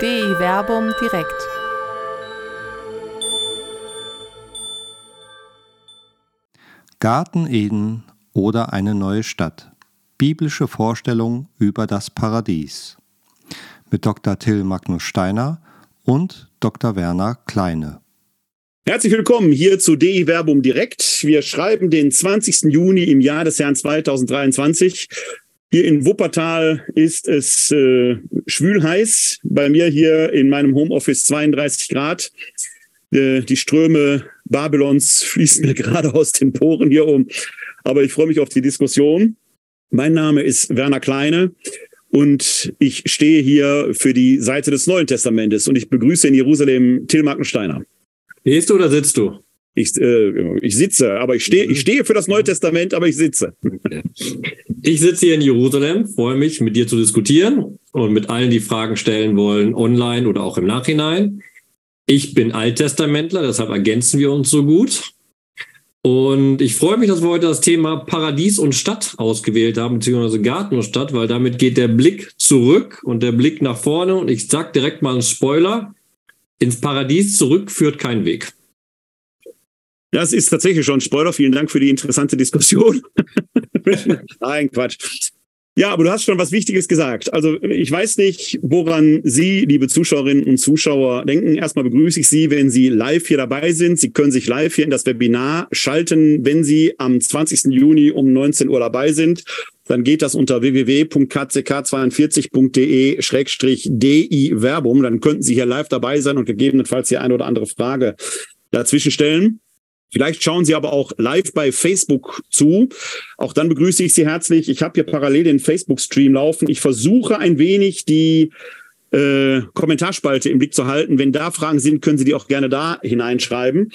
DI Werbung direkt. Garten Eden oder eine neue Stadt. Biblische Vorstellung über das Paradies. Mit Dr. Till Magnus Steiner und Dr. Werner Kleine. Herzlich willkommen hier zu DI Werbung direkt. Wir schreiben den 20. Juni im Jahr des Herrn 2023. Hier in Wuppertal ist es äh, schwül heiß. Bei mir hier in meinem Homeoffice 32 Grad. Äh, die Ströme Babylons fließen mir gerade aus den Poren hier um. Aber ich freue mich auf die Diskussion. Mein Name ist Werner Kleine und ich stehe hier für die Seite des Neuen Testamentes und ich begrüße in Jerusalem Till Markensteiner. Stehst du oder sitzt du? Ich, äh, ich sitze, aber ich stehe, ich stehe für das Neue Testament, aber ich sitze. Ich sitze hier in Jerusalem, freue mich, mit dir zu diskutieren und mit allen, die Fragen stellen wollen, online oder auch im Nachhinein. Ich bin Alttestamentler, deshalb ergänzen wir uns so gut. Und ich freue mich, dass wir heute das Thema Paradies und Stadt ausgewählt haben, beziehungsweise Garten und Stadt, weil damit geht der Blick zurück und der Blick nach vorne. Und ich sage direkt mal einen Spoiler. Ins Paradies zurück führt kein Weg. Das ist tatsächlich schon ein Spoiler. Vielen Dank für die interessante Diskussion. Nein, Quatsch. Ja, aber du hast schon was Wichtiges gesagt. Also ich weiß nicht, woran Sie, liebe Zuschauerinnen und Zuschauer, denken. Erstmal begrüße ich Sie, wenn Sie live hier dabei sind. Sie können sich live hier in das Webinar schalten, wenn Sie am 20. Juni um 19 Uhr dabei sind. Dann geht das unter www.kck42.de-di Werbung. Dann könnten Sie hier live dabei sein und gegebenenfalls hier eine oder andere Frage dazwischen stellen. Vielleicht schauen Sie aber auch live bei Facebook zu. Auch dann begrüße ich Sie herzlich. Ich habe hier parallel den Facebook-Stream laufen. Ich versuche ein wenig die äh, Kommentarspalte im Blick zu halten. Wenn da Fragen sind, können Sie die auch gerne da hineinschreiben.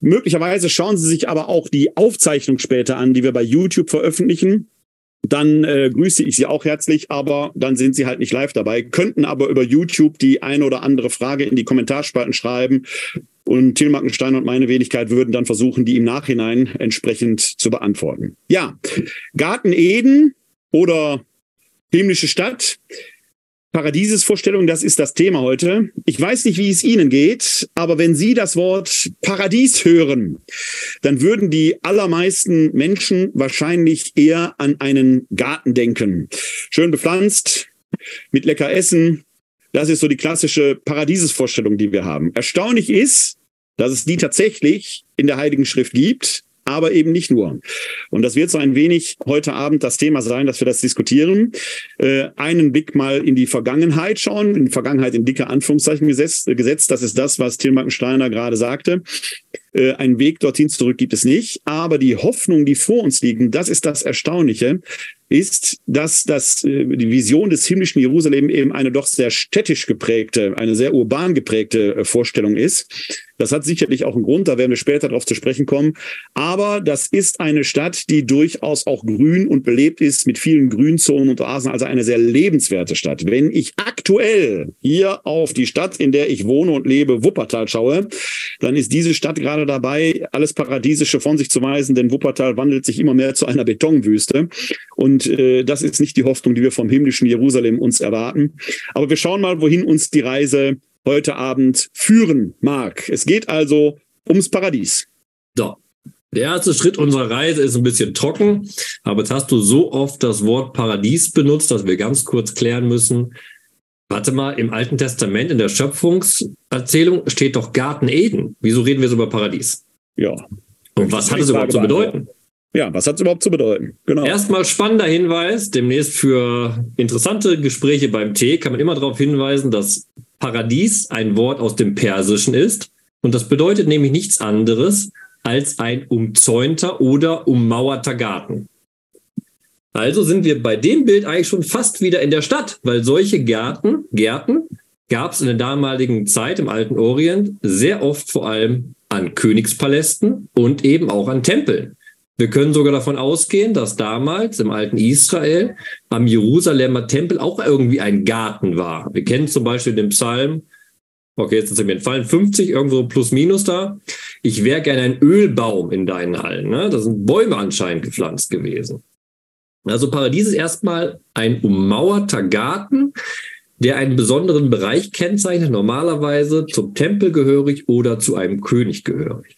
Möglicherweise schauen Sie sich aber auch die Aufzeichnung später an, die wir bei YouTube veröffentlichen. Dann äh, grüße ich Sie auch herzlich, aber dann sind Sie halt nicht live dabei, könnten aber über YouTube die eine oder andere Frage in die Kommentarspalten schreiben und Till Mackenstein und meine Wenigkeit würden dann versuchen, die im Nachhinein entsprechend zu beantworten. Ja, Garten Eden oder himmlische Stadt. Paradiesesvorstellung, das ist das Thema heute. Ich weiß nicht, wie es Ihnen geht, aber wenn Sie das Wort Paradies hören, dann würden die allermeisten Menschen wahrscheinlich eher an einen Garten denken. Schön bepflanzt, mit lecker Essen, das ist so die klassische Paradiesesvorstellung, die wir haben. Erstaunlich ist, dass es die tatsächlich in der Heiligen Schrift gibt, aber eben nicht nur. Und das wird so ein wenig heute Abend das Thema sein, dass wir das diskutieren. Äh, einen Blick mal in die Vergangenheit schauen, in die Vergangenheit in dicke Anführungszeichen gesetzt. äh, gesetzt. Das ist das, was Till Steiner gerade sagte. Äh, einen Weg dorthin zurück gibt es nicht. Aber die Hoffnung, die vor uns liegen, das ist das Erstaunliche ist, dass das, äh, die Vision des himmlischen Jerusalem eben eine doch sehr städtisch geprägte, eine sehr urban geprägte äh, Vorstellung ist. Das hat sicherlich auch einen Grund, da werden wir später darauf zu sprechen kommen. Aber das ist eine Stadt, die durchaus auch grün und belebt ist mit vielen Grünzonen und Oasen, also eine sehr lebenswerte Stadt. Wenn ich aktuell hier auf die Stadt, in der ich wohne und lebe, Wuppertal schaue, dann ist diese Stadt gerade dabei, alles Paradiesische von sich zu weisen, denn Wuppertal wandelt sich immer mehr zu einer Betonwüste. Und äh, das ist nicht die Hoffnung, die wir vom himmlischen Jerusalem uns erwarten. Aber wir schauen mal, wohin uns die Reise heute Abend führen mag. Es geht also ums Paradies. So. Der erste Schritt unserer Reise ist ein bisschen trocken, aber jetzt hast du so oft das Wort Paradies benutzt, dass wir ganz kurz klären müssen. Warte mal, im Alten Testament, in der Schöpfungserzählung steht doch Garten Eden. Wieso reden wir so über Paradies? Ja. Und was hat es überhaupt zu bedeuten? Ja, was hat es überhaupt zu bedeuten? Genau. Erstmal spannender Hinweis, demnächst für interessante Gespräche beim Tee kann man immer darauf hinweisen, dass Paradies ein Wort aus dem Persischen ist. Und das bedeutet nämlich nichts anderes als ein umzäunter oder ummauerter Garten. Also sind wir bei dem Bild eigentlich schon fast wieder in der Stadt, weil solche Gärten, Gärten gab es in der damaligen Zeit im alten Orient sehr oft vor allem an Königspalästen und eben auch an Tempeln. Wir können sogar davon ausgehen, dass damals im alten Israel am Jerusalemer Tempel auch irgendwie ein Garten war. Wir kennen zum Beispiel den Psalm, okay, jetzt ist mir entfallen, 50, irgendwo plus minus da. Ich wäre gerne ein Ölbaum in deinen Hallen. Ne? Da sind Bäume anscheinend gepflanzt gewesen. Also Paradies ist erstmal ein ummauerter Garten, der einen besonderen Bereich kennzeichnet, normalerweise zum Tempel gehörig oder zu einem König gehörig.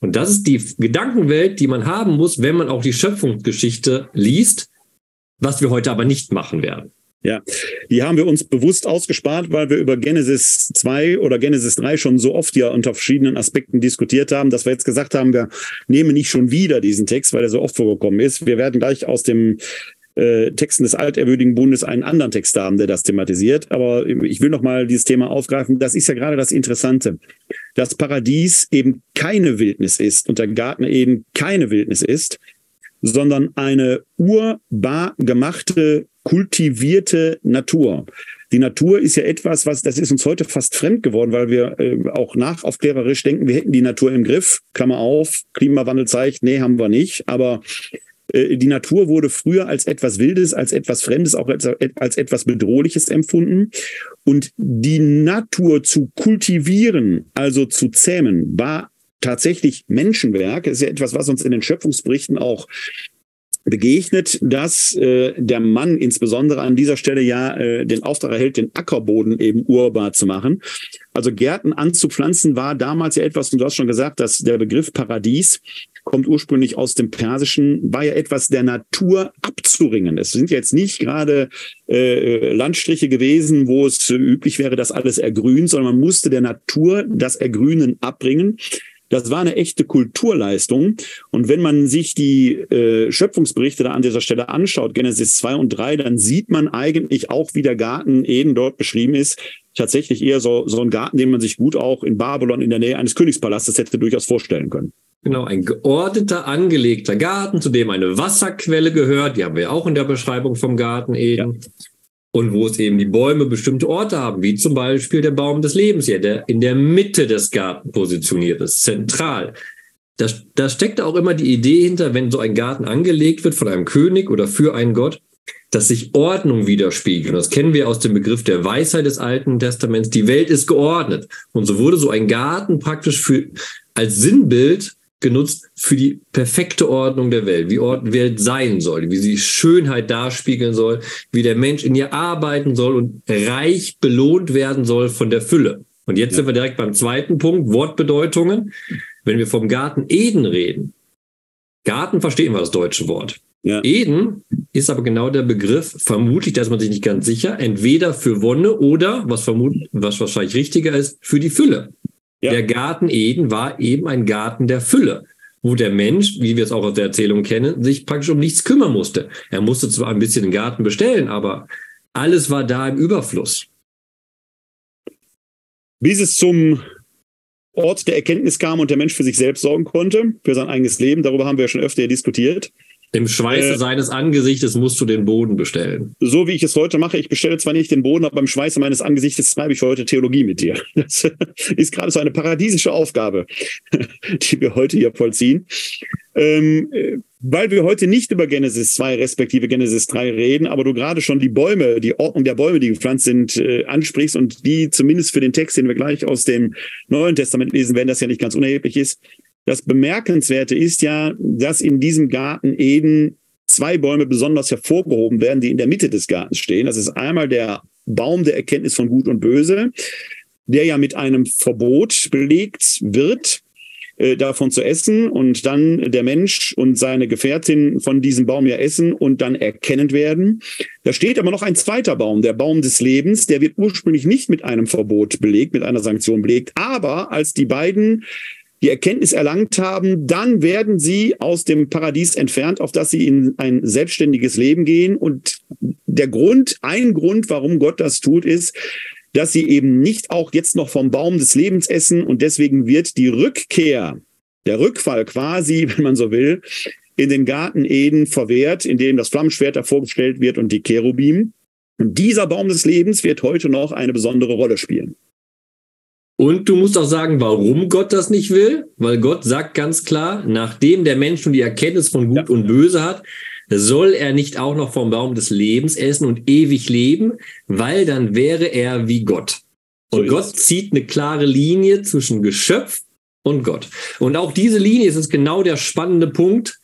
Und das ist die Gedankenwelt, die man haben muss, wenn man auch die Schöpfungsgeschichte liest, was wir heute aber nicht machen werden. Ja, die haben wir uns bewusst ausgespart, weil wir über Genesis 2 oder Genesis 3 schon so oft ja unter verschiedenen Aspekten diskutiert haben, dass wir jetzt gesagt haben, wir nehmen nicht schon wieder diesen Text, weil er so oft vorgekommen ist. Wir werden gleich aus dem äh, Texten des altehrwürdigen Bundes einen anderen Text haben, der das thematisiert. Aber ich will noch mal dieses Thema aufgreifen. Das ist ja gerade das Interessante. Das Paradies eben keine Wildnis ist und der Garten eben keine Wildnis ist, sondern eine urbar gemachte kultivierte Natur. Die Natur ist ja etwas, was, das ist uns heute fast fremd geworden, weil wir äh, auch nachaufklärerisch denken, wir hätten die Natur im Griff. Klammer auf, Klimawandel zeigt, nee, haben wir nicht. Aber äh, die Natur wurde früher als etwas Wildes, als etwas Fremdes, auch als, als etwas Bedrohliches empfunden. Und die Natur zu kultivieren, also zu zähmen, war tatsächlich Menschenwerk. Das ist ja etwas, was uns in den Schöpfungsberichten auch begegnet, dass äh, der Mann insbesondere an dieser Stelle ja äh, den Auftrag erhält, den Ackerboden eben urbar zu machen. Also Gärten anzupflanzen war damals ja etwas, und du hast schon gesagt, dass der Begriff Paradies kommt ursprünglich aus dem Persischen, war ja etwas der Natur abzuringen. Es sind jetzt nicht gerade äh, Landstriche gewesen, wo es üblich wäre, dass alles ergrünt, sondern man musste der Natur das Ergrünen abbringen. Das war eine echte Kulturleistung. Und wenn man sich die äh, Schöpfungsberichte da an dieser Stelle anschaut, Genesis 2 und 3, dann sieht man eigentlich auch, wie der Garten Eden dort beschrieben ist. Tatsächlich eher so, so ein Garten, den man sich gut auch in Babylon in der Nähe eines Königspalastes hätte durchaus vorstellen können. Genau, ein geordneter, angelegter Garten, zu dem eine Wasserquelle gehört. Die haben wir auch in der Beschreibung vom Garten Eden. Ja und wo es eben die Bäume bestimmte Orte haben, wie zum Beispiel der Baum des Lebens hier, der in der Mitte des Gartens positioniert ist, zentral. Da, da steckt auch immer die Idee hinter, wenn so ein Garten angelegt wird von einem König oder für einen Gott, dass sich Ordnung widerspiegelt. Das kennen wir aus dem Begriff der Weisheit des Alten Testaments. Die Welt ist geordnet. Und so wurde so ein Garten praktisch für, als Sinnbild genutzt für die perfekte Ordnung der Welt, wie Ort Welt sein soll, wie sie Schönheit darspiegeln soll, wie der Mensch in ihr arbeiten soll und reich belohnt werden soll von der Fülle. Und jetzt ja. sind wir direkt beim zweiten Punkt, Wortbedeutungen. Wenn wir vom Garten Eden reden, Garten verstehen wir das deutsche Wort. Ja. Eden ist aber genau der Begriff, vermutlich, da ist man sich nicht ganz sicher, entweder für Wonne oder, was, vermut, was wahrscheinlich richtiger ist, für die Fülle. Ja. Der Garten Eden war eben ein Garten der Fülle, wo der Mensch, wie wir es auch aus der Erzählung kennen, sich praktisch um nichts kümmern musste. Er musste zwar ein bisschen den Garten bestellen, aber alles war da im Überfluss. Bis es zum Ort der Erkenntnis kam und der Mensch für sich selbst sorgen konnte, für sein eigenes Leben, darüber haben wir ja schon öfter diskutiert. Im Schweiße äh, seines Angesichtes musst du den Boden bestellen. So wie ich es heute mache, ich bestelle zwar nicht den Boden, aber beim Schweiße meines Angesichtes treibe ich heute Theologie mit dir. Das ist gerade so eine paradiesische Aufgabe, die wir heute hier vollziehen. Ähm, weil wir heute nicht über Genesis 2 respektive Genesis 3 reden, aber du gerade schon die Bäume, die Ordnung der Bäume, die gepflanzt sind, äh, ansprichst und die zumindest für den Text, den wir gleich aus dem Neuen Testament lesen werden, das ja nicht ganz unerheblich ist, das Bemerkenswerte ist ja, dass in diesem Garten Eden zwei Bäume besonders hervorgehoben werden, die in der Mitte des Gartens stehen. Das ist einmal der Baum der Erkenntnis von Gut und Böse, der ja mit einem Verbot belegt wird, äh, davon zu essen und dann der Mensch und seine Gefährtin von diesem Baum ja essen und dann erkennend werden. Da steht aber noch ein zweiter Baum, der Baum des Lebens, der wird ursprünglich nicht mit einem Verbot belegt, mit einer Sanktion belegt, aber als die beiden die Erkenntnis erlangt haben, dann werden sie aus dem Paradies entfernt, auf das sie in ein selbstständiges Leben gehen. Und der Grund, ein Grund, warum Gott das tut, ist, dass sie eben nicht auch jetzt noch vom Baum des Lebens essen. Und deswegen wird die Rückkehr, der Rückfall quasi, wenn man so will, in den Garten Eden verwehrt, in dem das Flammenschwert vorgestellt wird und die Cherubim. Und dieser Baum des Lebens wird heute noch eine besondere Rolle spielen. Und du musst auch sagen, warum Gott das nicht will, weil Gott sagt ganz klar, nachdem der Mensch nun die Erkenntnis von Gut ja. und Böse hat, soll er nicht auch noch vom Baum des Lebens essen und ewig leben, weil dann wäre er wie Gott. Und so Gott zieht eine klare Linie zwischen Geschöpf und Gott. Und auch diese Linie ist jetzt genau der spannende Punkt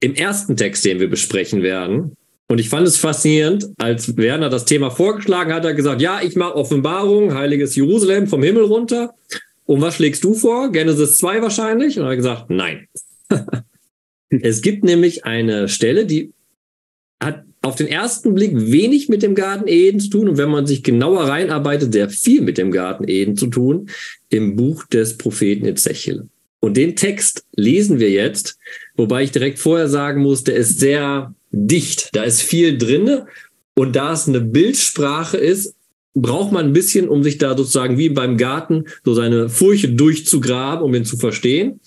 im ersten Text, den wir besprechen werden. Und ich fand es faszinierend, als Werner das Thema vorgeschlagen hat, hat er gesagt, ja, ich mache Offenbarung, heiliges Jerusalem vom Himmel runter. Und was schlägst du vor? Genesis 2 wahrscheinlich? Und er hat gesagt, nein. es gibt nämlich eine Stelle, die hat auf den ersten Blick wenig mit dem Garten Eden zu tun und wenn man sich genauer reinarbeitet, sehr viel mit dem Garten Eden zu tun, im Buch des Propheten Ezechiel. Und den Text lesen wir jetzt, wobei ich direkt vorher sagen muss, der ist sehr dicht. Da ist viel drinne und da es eine Bildsprache ist, braucht man ein bisschen, um sich da sozusagen wie beim Garten so seine Furche durchzugraben, um ihn zu verstehen.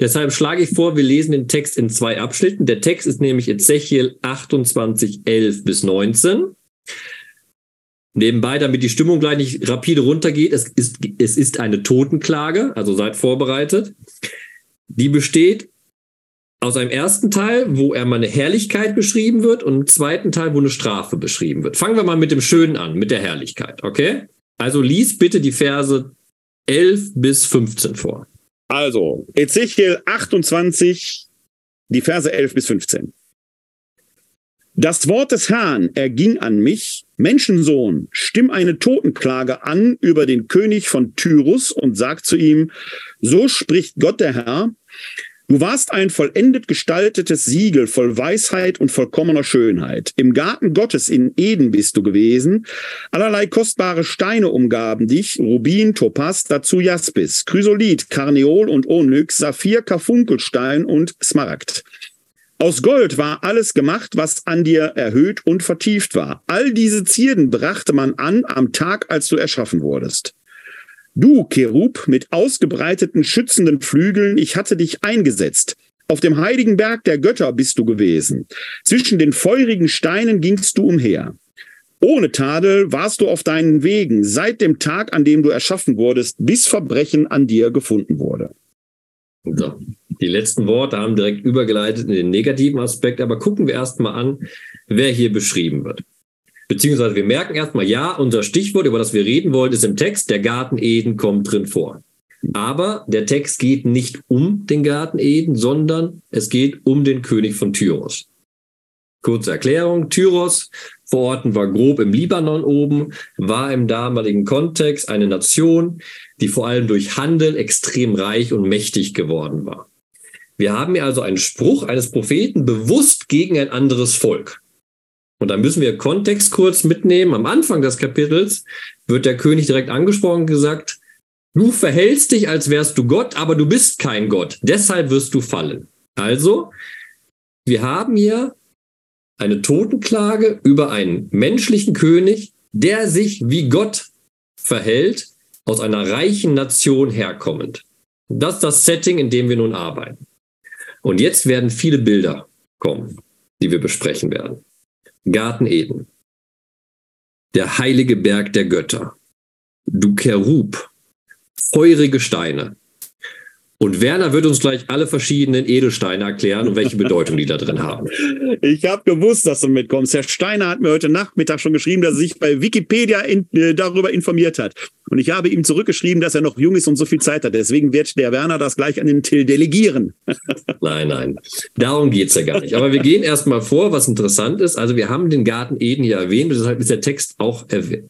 Deshalb schlage ich vor, wir lesen den Text in zwei Abschnitten. Der Text ist nämlich Ezechiel 28, 11 bis 19. Nebenbei, damit die Stimmung gleich nicht rapide runtergeht, es ist, es ist eine Totenklage, also seid vorbereitet. Die besteht aus einem ersten Teil, wo er mal eine Herrlichkeit beschrieben wird und einem zweiten Teil, wo eine Strafe beschrieben wird. Fangen wir mal mit dem Schönen an, mit der Herrlichkeit, okay? Also lies bitte die Verse 11 bis 15 vor. Also, Ezechiel 28, die Verse 11 bis 15. Das Wort des Herrn erging an mich, Menschensohn, stimm eine Totenklage an über den König von Tyrus und sag zu ihm, so spricht Gott der Herr, Du warst ein vollendet gestaltetes Siegel voll Weisheit und vollkommener Schönheit. Im Garten Gottes in Eden bist du gewesen. Allerlei kostbare Steine umgaben dich, Rubin, Topaz, dazu Jaspis, Chrysolit, Karneol und Onyx, Saphir, Karfunkelstein und Smaragd. Aus Gold war alles gemacht, was an dir erhöht und vertieft war. All diese Zierden brachte man an am Tag, als du erschaffen wurdest. Du, Cherub, mit ausgebreiteten schützenden Flügeln, ich hatte dich eingesetzt. Auf dem heiligen Berg der Götter bist du gewesen. Zwischen den feurigen Steinen gingst du umher. Ohne Tadel warst du auf deinen Wegen seit dem Tag, an dem du erschaffen wurdest, bis Verbrechen an dir gefunden wurde. So. Die letzten Worte haben direkt übergeleitet in den negativen Aspekt, aber gucken wir erst mal an, wer hier beschrieben wird. Beziehungsweise wir merken erstmal, ja, unser Stichwort, über das wir reden wollen, ist im Text, der Garten Eden kommt drin vor. Aber der Text geht nicht um den Garten Eden, sondern es geht um den König von Tyros. Kurze Erklärung. Tyros verorten war grob im Libanon oben, war im damaligen Kontext eine Nation, die vor allem durch Handel extrem reich und mächtig geworden war. Wir haben hier also einen Spruch eines Propheten bewusst gegen ein anderes Volk. Und da müssen wir Kontext kurz mitnehmen. Am Anfang des Kapitels wird der König direkt angesprochen und gesagt, du verhältst dich, als wärst du Gott, aber du bist kein Gott. Deshalb wirst du fallen. Also, wir haben hier eine Totenklage über einen menschlichen König, der sich wie Gott verhält, aus einer reichen Nation herkommend. Das ist das Setting, in dem wir nun arbeiten. Und jetzt werden viele Bilder kommen, die wir besprechen werden. Garten Eden, der heilige Berg der Götter, du Cherub, feurige Steine. Und Werner wird uns gleich alle verschiedenen Edelsteine erklären und welche Bedeutung die da drin haben. Ich habe gewusst, dass du mitkommst. Herr Steiner hat mir heute Nachmittag schon geschrieben, dass er sich bei Wikipedia in, äh, darüber informiert hat. Und ich habe ihm zurückgeschrieben, dass er noch jung ist und so viel Zeit hat. Deswegen wird der Werner das gleich an den Till delegieren. nein, nein. Darum geht's ja gar nicht. Aber wir gehen erstmal vor, was interessant ist. Also wir haben den Garten Eden hier erwähnt, deshalb ist der Text auch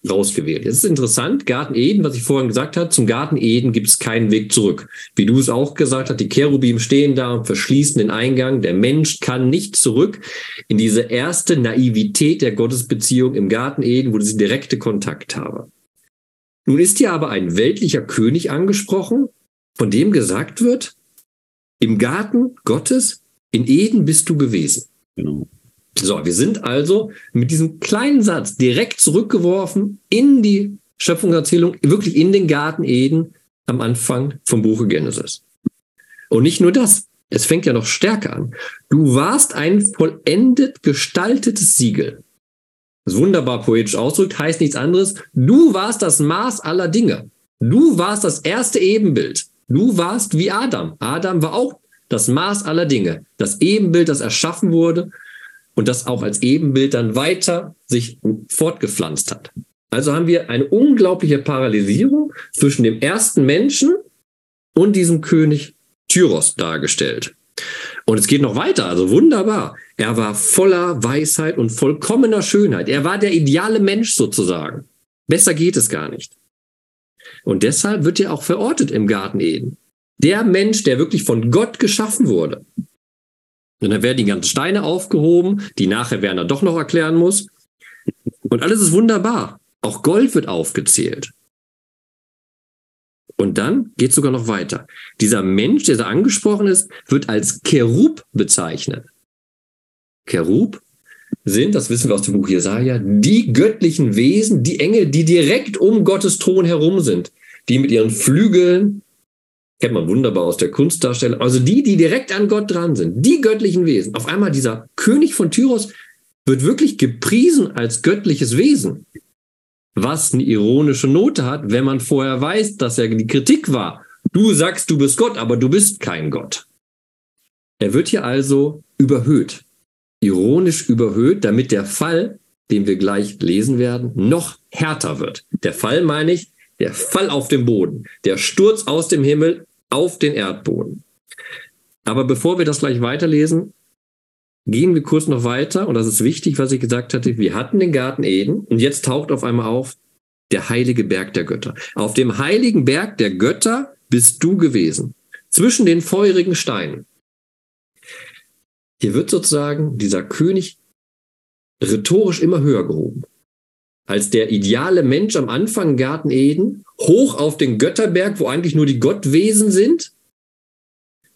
rausgewählt. Jetzt ist interessant, Garten Eden, was ich vorhin gesagt habe, zum Garten Eden gibt es keinen Weg zurück. Wie du es auch gesagt hast, die Cherubim stehen da und verschließen den Eingang. Der Mensch kann nicht zurück in diese erste Naivität der Gottesbeziehung im Garten Eden, wo sie direkte Kontakt haben. Nun ist hier aber ein weltlicher König angesprochen, von dem gesagt wird, im Garten Gottes, in Eden bist du gewesen. Genau. So, wir sind also mit diesem kleinen Satz direkt zurückgeworfen in die Schöpfungserzählung, wirklich in den Garten Eden am Anfang vom Buche Genesis. Und nicht nur das, es fängt ja noch stärker an. Du warst ein vollendet gestaltetes Siegel wunderbar poetisch ausdrückt, heißt nichts anderes. Du warst das Maß aller Dinge. Du warst das erste Ebenbild. Du warst wie Adam. Adam war auch das Maß aller Dinge. Das Ebenbild, das erschaffen wurde und das auch als Ebenbild dann weiter sich fortgepflanzt hat. Also haben wir eine unglaubliche Paralysierung zwischen dem ersten Menschen und diesem König Tyros dargestellt. Und es geht noch weiter, also wunderbar. Er war voller Weisheit und vollkommener Schönheit. Er war der ideale Mensch sozusagen. Besser geht es gar nicht. Und deshalb wird er auch verortet im Garten Eden. Der Mensch, der wirklich von Gott geschaffen wurde. Und dann werden die ganzen Steine aufgehoben, die nachher Werner doch noch erklären muss. Und alles ist wunderbar. Auch Gold wird aufgezählt. Und dann geht es sogar noch weiter. Dieser Mensch, der da angesprochen ist, wird als Cherub bezeichnet. Cherub sind, das wissen wir aus dem Buch Jesaja, die göttlichen Wesen, die Engel, die direkt um Gottes Thron herum sind, die mit ihren Flügeln, kennt man wunderbar aus der Kunstdarstellung, also die, die direkt an Gott dran sind, die göttlichen Wesen. Auf einmal dieser König von Tyros wird wirklich gepriesen als göttliches Wesen was eine ironische Note hat, wenn man vorher weiß, dass er die Kritik war. Du sagst, du bist Gott, aber du bist kein Gott. Er wird hier also überhöht, ironisch überhöht, damit der Fall, den wir gleich lesen werden, noch härter wird. Der Fall meine ich, der Fall auf dem Boden, der Sturz aus dem Himmel auf den Erdboden. Aber bevor wir das gleich weiterlesen, Gehen wir kurz noch weiter, und das ist wichtig, was ich gesagt hatte. Wir hatten den Garten Eden und jetzt taucht auf einmal auf der heilige Berg der Götter. Auf dem heiligen Berg der Götter bist du gewesen, zwischen den feurigen Steinen. Hier wird sozusagen dieser König rhetorisch immer höher gehoben. Als der ideale Mensch am Anfang Garten Eden, hoch auf den Götterberg, wo eigentlich nur die Gottwesen sind.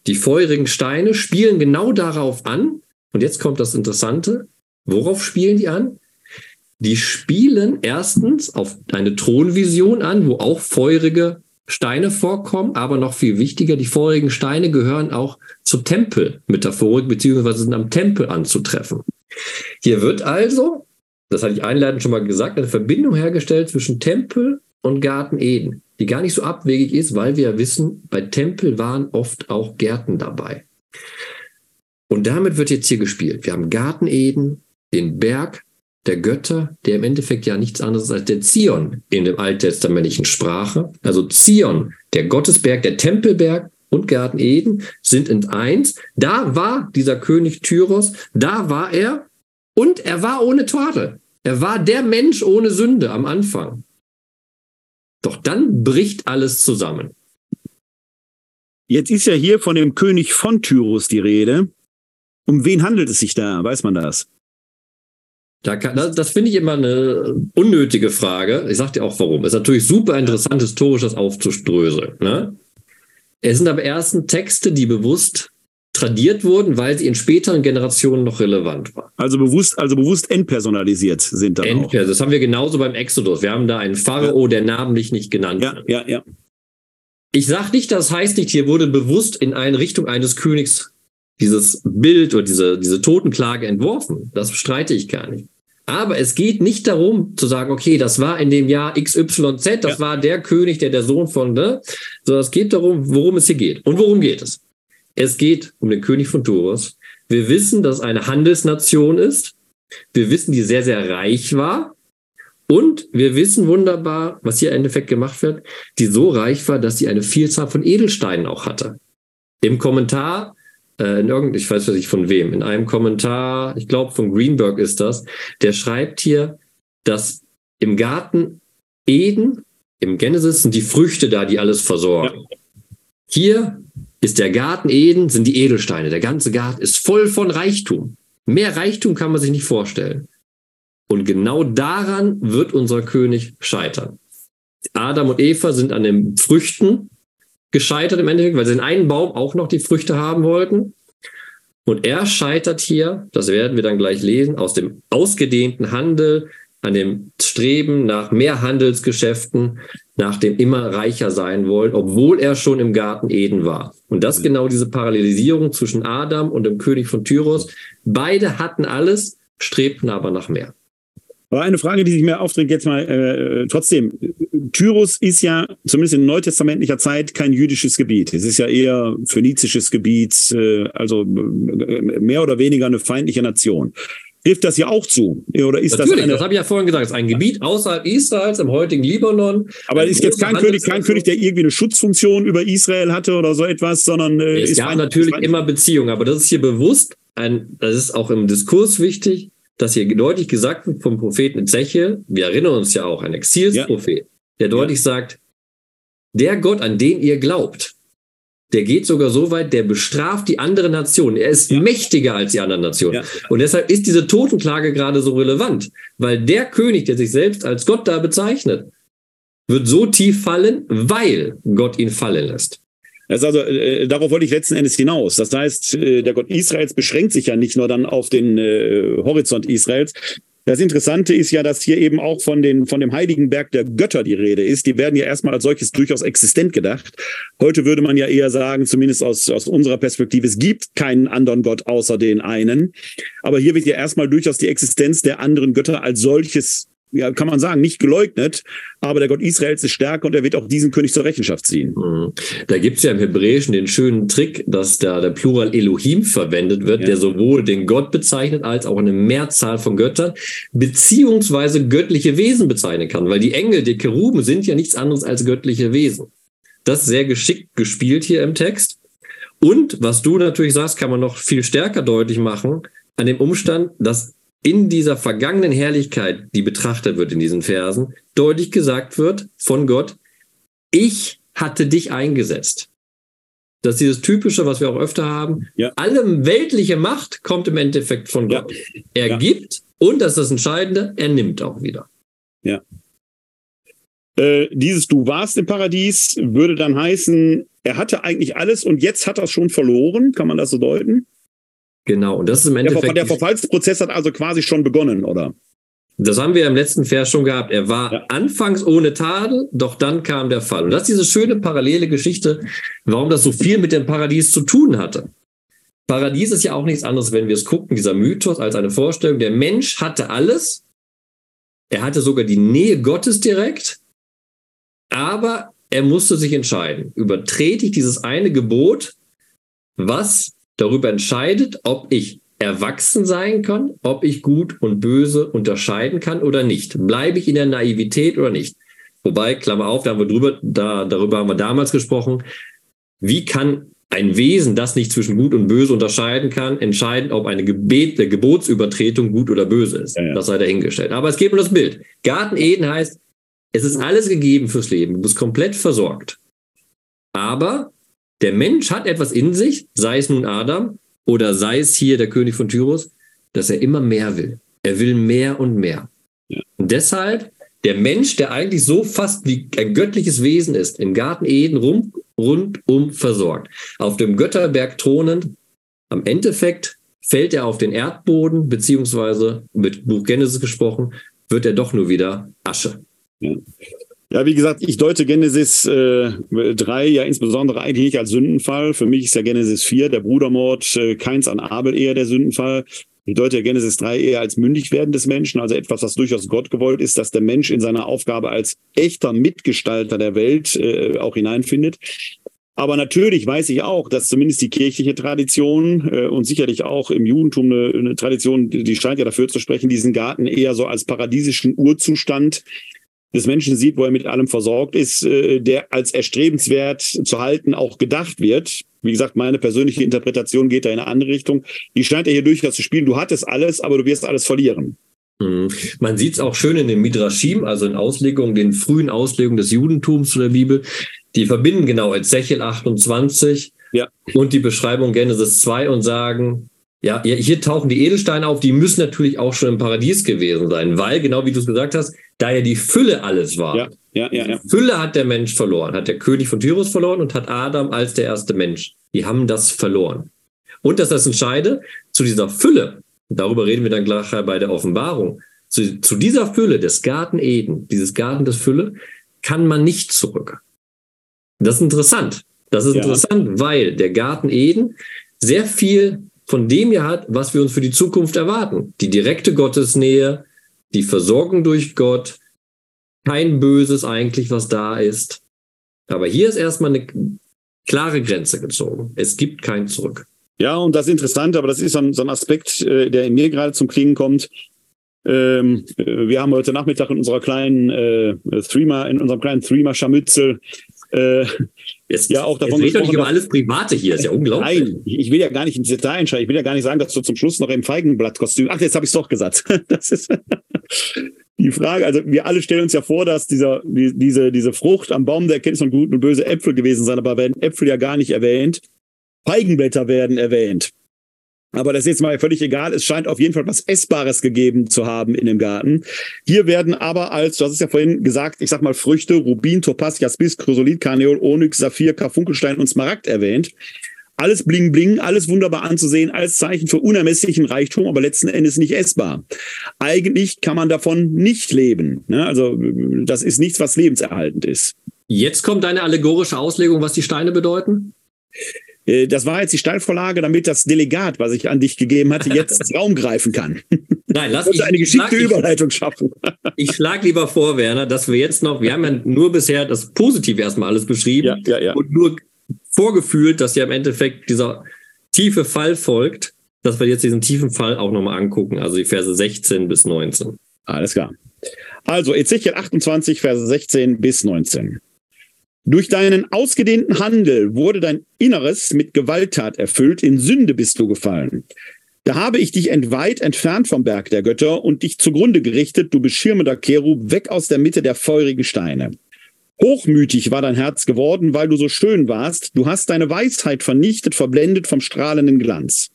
Die feurigen Steine spielen genau darauf an, und jetzt kommt das Interessante. Worauf spielen die an? Die spielen erstens auf eine Thronvision an, wo auch feurige Steine vorkommen, aber noch viel wichtiger, die feurigen Steine gehören auch zur Tempelmetaphorik, beziehungsweise sind am Tempel anzutreffen. Hier wird also, das hatte ich einleitend schon mal gesagt, eine Verbindung hergestellt zwischen Tempel und Garten Eden, die gar nicht so abwegig ist, weil wir ja wissen, bei Tempel waren oft auch Gärten dabei. Und damit wird jetzt hier gespielt. Wir haben Garten Eden, den Berg der Götter, der im Endeffekt ja nichts anderes als der Zion in dem alttestamentlichen Sprache. Also Zion, der Gottesberg, der Tempelberg und Garten Eden sind in eins. Da war dieser König Tyros, da war er und er war ohne Tadel. Er war der Mensch ohne Sünde am Anfang. Doch dann bricht alles zusammen. Jetzt ist ja hier von dem König von Tyros die Rede. Um wen handelt es sich da? Weiß man das? Da kann, das, das finde ich immer eine unnötige Frage. Ich sage dir auch warum. Es ist natürlich super interessant, historisch das aufzuströseln. Ne? Es sind aber ersten Texte, die bewusst tradiert wurden, weil sie in späteren Generationen noch relevant waren. Also bewusst, also bewusst entpersonalisiert sind da auch. Das haben wir genauso beim Exodus. Wir haben da einen Pharao, ja. der namentlich nicht genannt ja, wird. Ja, ja. Ich sage nicht, das heißt nicht, hier wurde bewusst in eine Richtung eines Königs dieses Bild oder diese, diese Totenklage entworfen. Das streite ich gar nicht. Aber es geht nicht darum zu sagen, okay, das war in dem Jahr XYZ, das ja. war der König, der der Sohn von, ne? Sondern es geht darum, worum es hier geht. Und worum geht es? Es geht um den König von Turos. Wir wissen, dass es eine Handelsnation ist. Wir wissen, die sehr, sehr reich war. Und wir wissen wunderbar, was hier im Endeffekt gemacht wird, die so reich war, dass sie eine Vielzahl von Edelsteinen auch hatte. Im Kommentar äh, in irgendeinem, ich weiß nicht von wem, in einem Kommentar, ich glaube von Greenberg ist das, der schreibt hier, dass im Garten Eden, im Genesis sind die Früchte da, die alles versorgen. Ja. Hier ist der Garten Eden, sind die Edelsteine. Der ganze Garten ist voll von Reichtum. Mehr Reichtum kann man sich nicht vorstellen. Und genau daran wird unser König scheitern. Adam und Eva sind an den Früchten gescheitert im Endeffekt, weil sie in einem Baum auch noch die Früchte haben wollten. Und er scheitert hier, das werden wir dann gleich lesen, aus dem ausgedehnten Handel, an dem Streben nach mehr Handelsgeschäften, nach dem immer reicher sein wollen, obwohl er schon im Garten Eden war. Und das genau diese Parallelisierung zwischen Adam und dem König von Tyros. Beide hatten alles, strebten aber nach mehr. Aber eine Frage, die sich mir aufdrängt, jetzt mal äh, trotzdem. Tyrus ist ja zumindest in neutestamentlicher Zeit kein jüdisches Gebiet. Es ist ja eher phönizisches Gebiet, äh, also äh, mehr oder weniger eine feindliche Nation. trifft das ja auch zu. Oder ist Natürlich, das, eine, das habe ich ja vorhin gesagt, es ist ein Gebiet außerhalb Israels, im heutigen Libanon. aber ist jetzt kein König, kein König, der irgendwie eine Schutzfunktion über Israel hatte oder so etwas, sondern äh, es ist gab ein- natürlich ein- immer Beziehungen, aber das ist hier bewusst, ein, das ist auch im Diskurs wichtig, dass hier deutlich gesagt wird vom Propheten Ezechiel, wir erinnern uns ja auch, ein Exilsprophet, der deutlich sagt, der Gott, an den ihr glaubt, der geht sogar so weit, der bestraft die anderen Nationen. Er ist Ja. mächtiger als die anderen Nationen. Ja. Und deshalb ist diese Totenklage gerade so relevant, weil der König, der sich selbst als Gott da bezeichnet, wird so tief fallen, weil Gott ihn fallen lässt. Das also, äh, darauf wollte ich letzten Endes hinaus. Das heißt, äh, der Gott Israels beschränkt sich ja nicht nur dann auf den äh, Horizont Israels. Das Interessante ist ja, dass hier eben auch von, den, von dem heiligen Berg der Götter die Rede ist. Die werden ja erstmal als solches durchaus existent gedacht. Heute würde man ja eher sagen, zumindest aus, aus unserer Perspektive, es gibt keinen anderen Gott außer den einen. Aber hier wird ja erstmal durchaus die Existenz der anderen Götter als solches, ja, kann man sagen, nicht geleugnet. Aber der Gott Israels ist stärker und er wird auch diesen König zur Rechenschaft ziehen. Mhm. Da gibt es ja im Hebräischen den schönen Trick, dass da der Plural Elohim verwendet wird, Ja. der sowohl den Gott bezeichnet als auch eine Mehrzahl von Göttern, beziehungsweise göttliche Wesen bezeichnen kann. Weil die Engel, die Keruben, sind ja nichts anderes als göttliche Wesen. Das ist sehr geschickt gespielt hier im Text. Und was du natürlich sagst, kann man noch viel stärker deutlich machen an dem Umstand, dass in dieser vergangenen Herrlichkeit, die betrachtet wird in diesen Versen, deutlich gesagt wird von Gott, ich hatte dich eingesetzt. Das ist dieses Typische, was wir auch öfter haben. Ja. Alle weltliche Macht kommt im Endeffekt von Ja. Gott. Er Ja. gibt und das ist das Entscheidende, er nimmt auch wieder. Äh, dieses Du warst im Paradies würde dann heißen, er hatte eigentlich alles und jetzt hat er es schon verloren. Kann man das so deuten? Genau. Und das ist im Der, Endeffekt. der Verfallsprozess hat also quasi schon begonnen, oder? Das haben wir im letzten Vers schon gehabt. Er war Ja. anfangs ohne Tadel, doch dann kam der Fall. Und das ist diese schöne parallele Geschichte, warum das so viel mit dem Paradies zu tun hatte. Paradies ist ja auch nichts anderes, wenn wir es gucken, dieser Mythos als eine Vorstellung. Der Mensch hatte alles. Er hatte sogar die Nähe Gottes direkt. Aber er musste sich entscheiden. Übertrete ich dieses eine Gebot, was darüber entscheidet, ob ich erwachsen sein kann, ob ich gut und böse unterscheiden kann oder nicht. Bleibe ich in der Naivität oder nicht? Wobei, Klammer auf, da haben wir drüber, da, darüber haben wir damals gesprochen. Wie kann ein Wesen, das nicht zwischen gut und böse unterscheiden kann, entscheiden, ob eine Gebet, eine Gebotsübertretung gut oder böse ist? Ja, ja. Das sei dahingestellt. Aber es geht um das Bild. Garten Eden heißt, es ist alles gegeben fürs Leben. Du bist komplett versorgt. Aber der Mensch hat etwas in sich, sei es nun Adam oder sei es hier der König von Tyrus, dass er immer mehr will. Er will mehr und mehr. Und deshalb, der Mensch, der eigentlich so fast wie ein göttliches Wesen ist, im Garten Eden rum, rundum versorgt, auf dem Götterberg thronend, am Endeffekt fällt er auf den Erdboden, beziehungsweise mit Buch Genesis gesprochen, wird er doch nur wieder Asche. Ja, wie gesagt, ich deute Genesis äh, 3 ja insbesondere eigentlich nicht als Sündenfall. Für mich ist ja Genesis 4, der Brudermord, äh, keins an Abel eher der Sündenfall. Ich deute ja Genesis 3 eher als Mündigwerden des Menschen, also etwas, was durchaus Gott gewollt ist, dass der Mensch in seiner Aufgabe als echter Mitgestalter der Welt äh, auch hineinfindet. Aber natürlich weiß ich auch, dass zumindest die kirchliche Tradition äh, und sicherlich auch im Judentum eine, eine Tradition, die scheint ja dafür zu sprechen, diesen Garten eher so als paradiesischen Urzustand des Menschen sieht, wo er mit allem versorgt ist, äh, der als erstrebenswert zu halten auch gedacht wird. Wie gesagt, meine persönliche Interpretation geht da in eine andere Richtung. Die scheint ja hier durchaus zu spielen. Du hattest alles, aber du wirst alles verlieren. Mhm. Man sieht es auch schön in den Midrashim, also in Auslegungen, den frühen Auslegungen des Judentums zu der Bibel. Die verbinden genau Ezechiel 28 Ja. und die Beschreibung Genesis 2 und sagen, ja, hier tauchen die Edelsteine auf, die müssen natürlich auch schon im Paradies gewesen sein, weil, genau wie du es gesagt hast, da ja die Fülle alles war. Ja, ja, ja, ja. Fülle hat der Mensch verloren, hat der König von Tyrus verloren und hat Adam als der erste Mensch. Die haben das verloren. Und dass das entscheide, zu dieser Fülle, darüber reden wir dann gleich bei der Offenbarung, zu, zu dieser Fülle des Garten Eden, dieses Garten des Fülle, kann man nicht zurück. Das ist interessant. Das ist Ja. interessant, weil der Garten Eden sehr viel von dem hier hat, was wir uns für die Zukunft erwarten. Die direkte Gottesnähe, die Versorgung durch Gott, kein Böses eigentlich, was da ist. Aber hier ist erstmal eine klare Grenze gezogen. Es gibt kein Zurück. Ja, und das ist interessant, aber das ist so ein, so ein Aspekt, äh, der in mir gerade zum Klingen kommt. Ähm, äh, wir haben heute Nachmittag in unserer kleinen äh, Threema, in unserem kleinen Threema-Scharmützel äh, jetzt, ja auch davon jetzt gesprochen. Nicht über alles Private hier, ist ja unglaublich. Nein, ich will ja gar nicht ins Detail entscheiden. Ich will ja gar nicht sagen, dass du zum Schluss noch im Feigenblattkostüm. Ach, jetzt habe ich es doch gesagt. Das ist die Frage. Also wir alle stellen uns ja vor, dass dieser, die, diese, diese Frucht am Baum der Erkenntnis von guten und böse Äpfel gewesen sein, aber werden Äpfel ja gar nicht erwähnt. Feigenblätter werden erwähnt. Aber das ist jetzt mal völlig egal. Es scheint auf jeden Fall was Essbares gegeben zu haben in dem Garten. Hier werden aber als, du hast es ja vorhin gesagt, ich sag mal Früchte, Rubin, Topaz, Jaspis, Chrysolit, Karneol, Onyx, Saphir, Karfunkelstein und Smaragd erwähnt. Alles bling bling, alles wunderbar anzusehen, als Zeichen für unermesslichen Reichtum, aber letzten Endes nicht essbar. Eigentlich kann man davon nicht leben. Ne? Also das ist nichts, was lebenserhaltend ist. Jetzt kommt deine allegorische Auslegung, was die Steine bedeuten? Äh, das war jetzt die Steilvorlage, damit das Delegat, was ich an dich gegeben hatte, jetzt Raum greifen kann. Nein, lass uns eine geschickte schlag, Überleitung schaffen. Ich schlage lieber vor, Werner, dass wir jetzt noch, wir haben ja nur bisher das Positive erstmal alles beschrieben ja, ja, ja. und nur vorgefühlt, dass ja im Endeffekt dieser tiefe Fall folgt, dass wir jetzt diesen tiefen Fall auch nochmal angucken, also die Verse 16 bis 19. Alles klar. Also Ezechiel 28, Verse 16 bis 19. Durch deinen ausgedehnten Handel wurde dein Inneres mit Gewalttat erfüllt, in Sünde bist du gefallen. Da habe ich dich entweit entfernt vom Berg der Götter und dich zugrunde gerichtet, du beschirmender Cherub, weg aus der Mitte der feurigen Steine. Hochmütig war dein Herz geworden, weil du so schön warst. Du hast deine Weisheit vernichtet, verblendet vom strahlenden Glanz.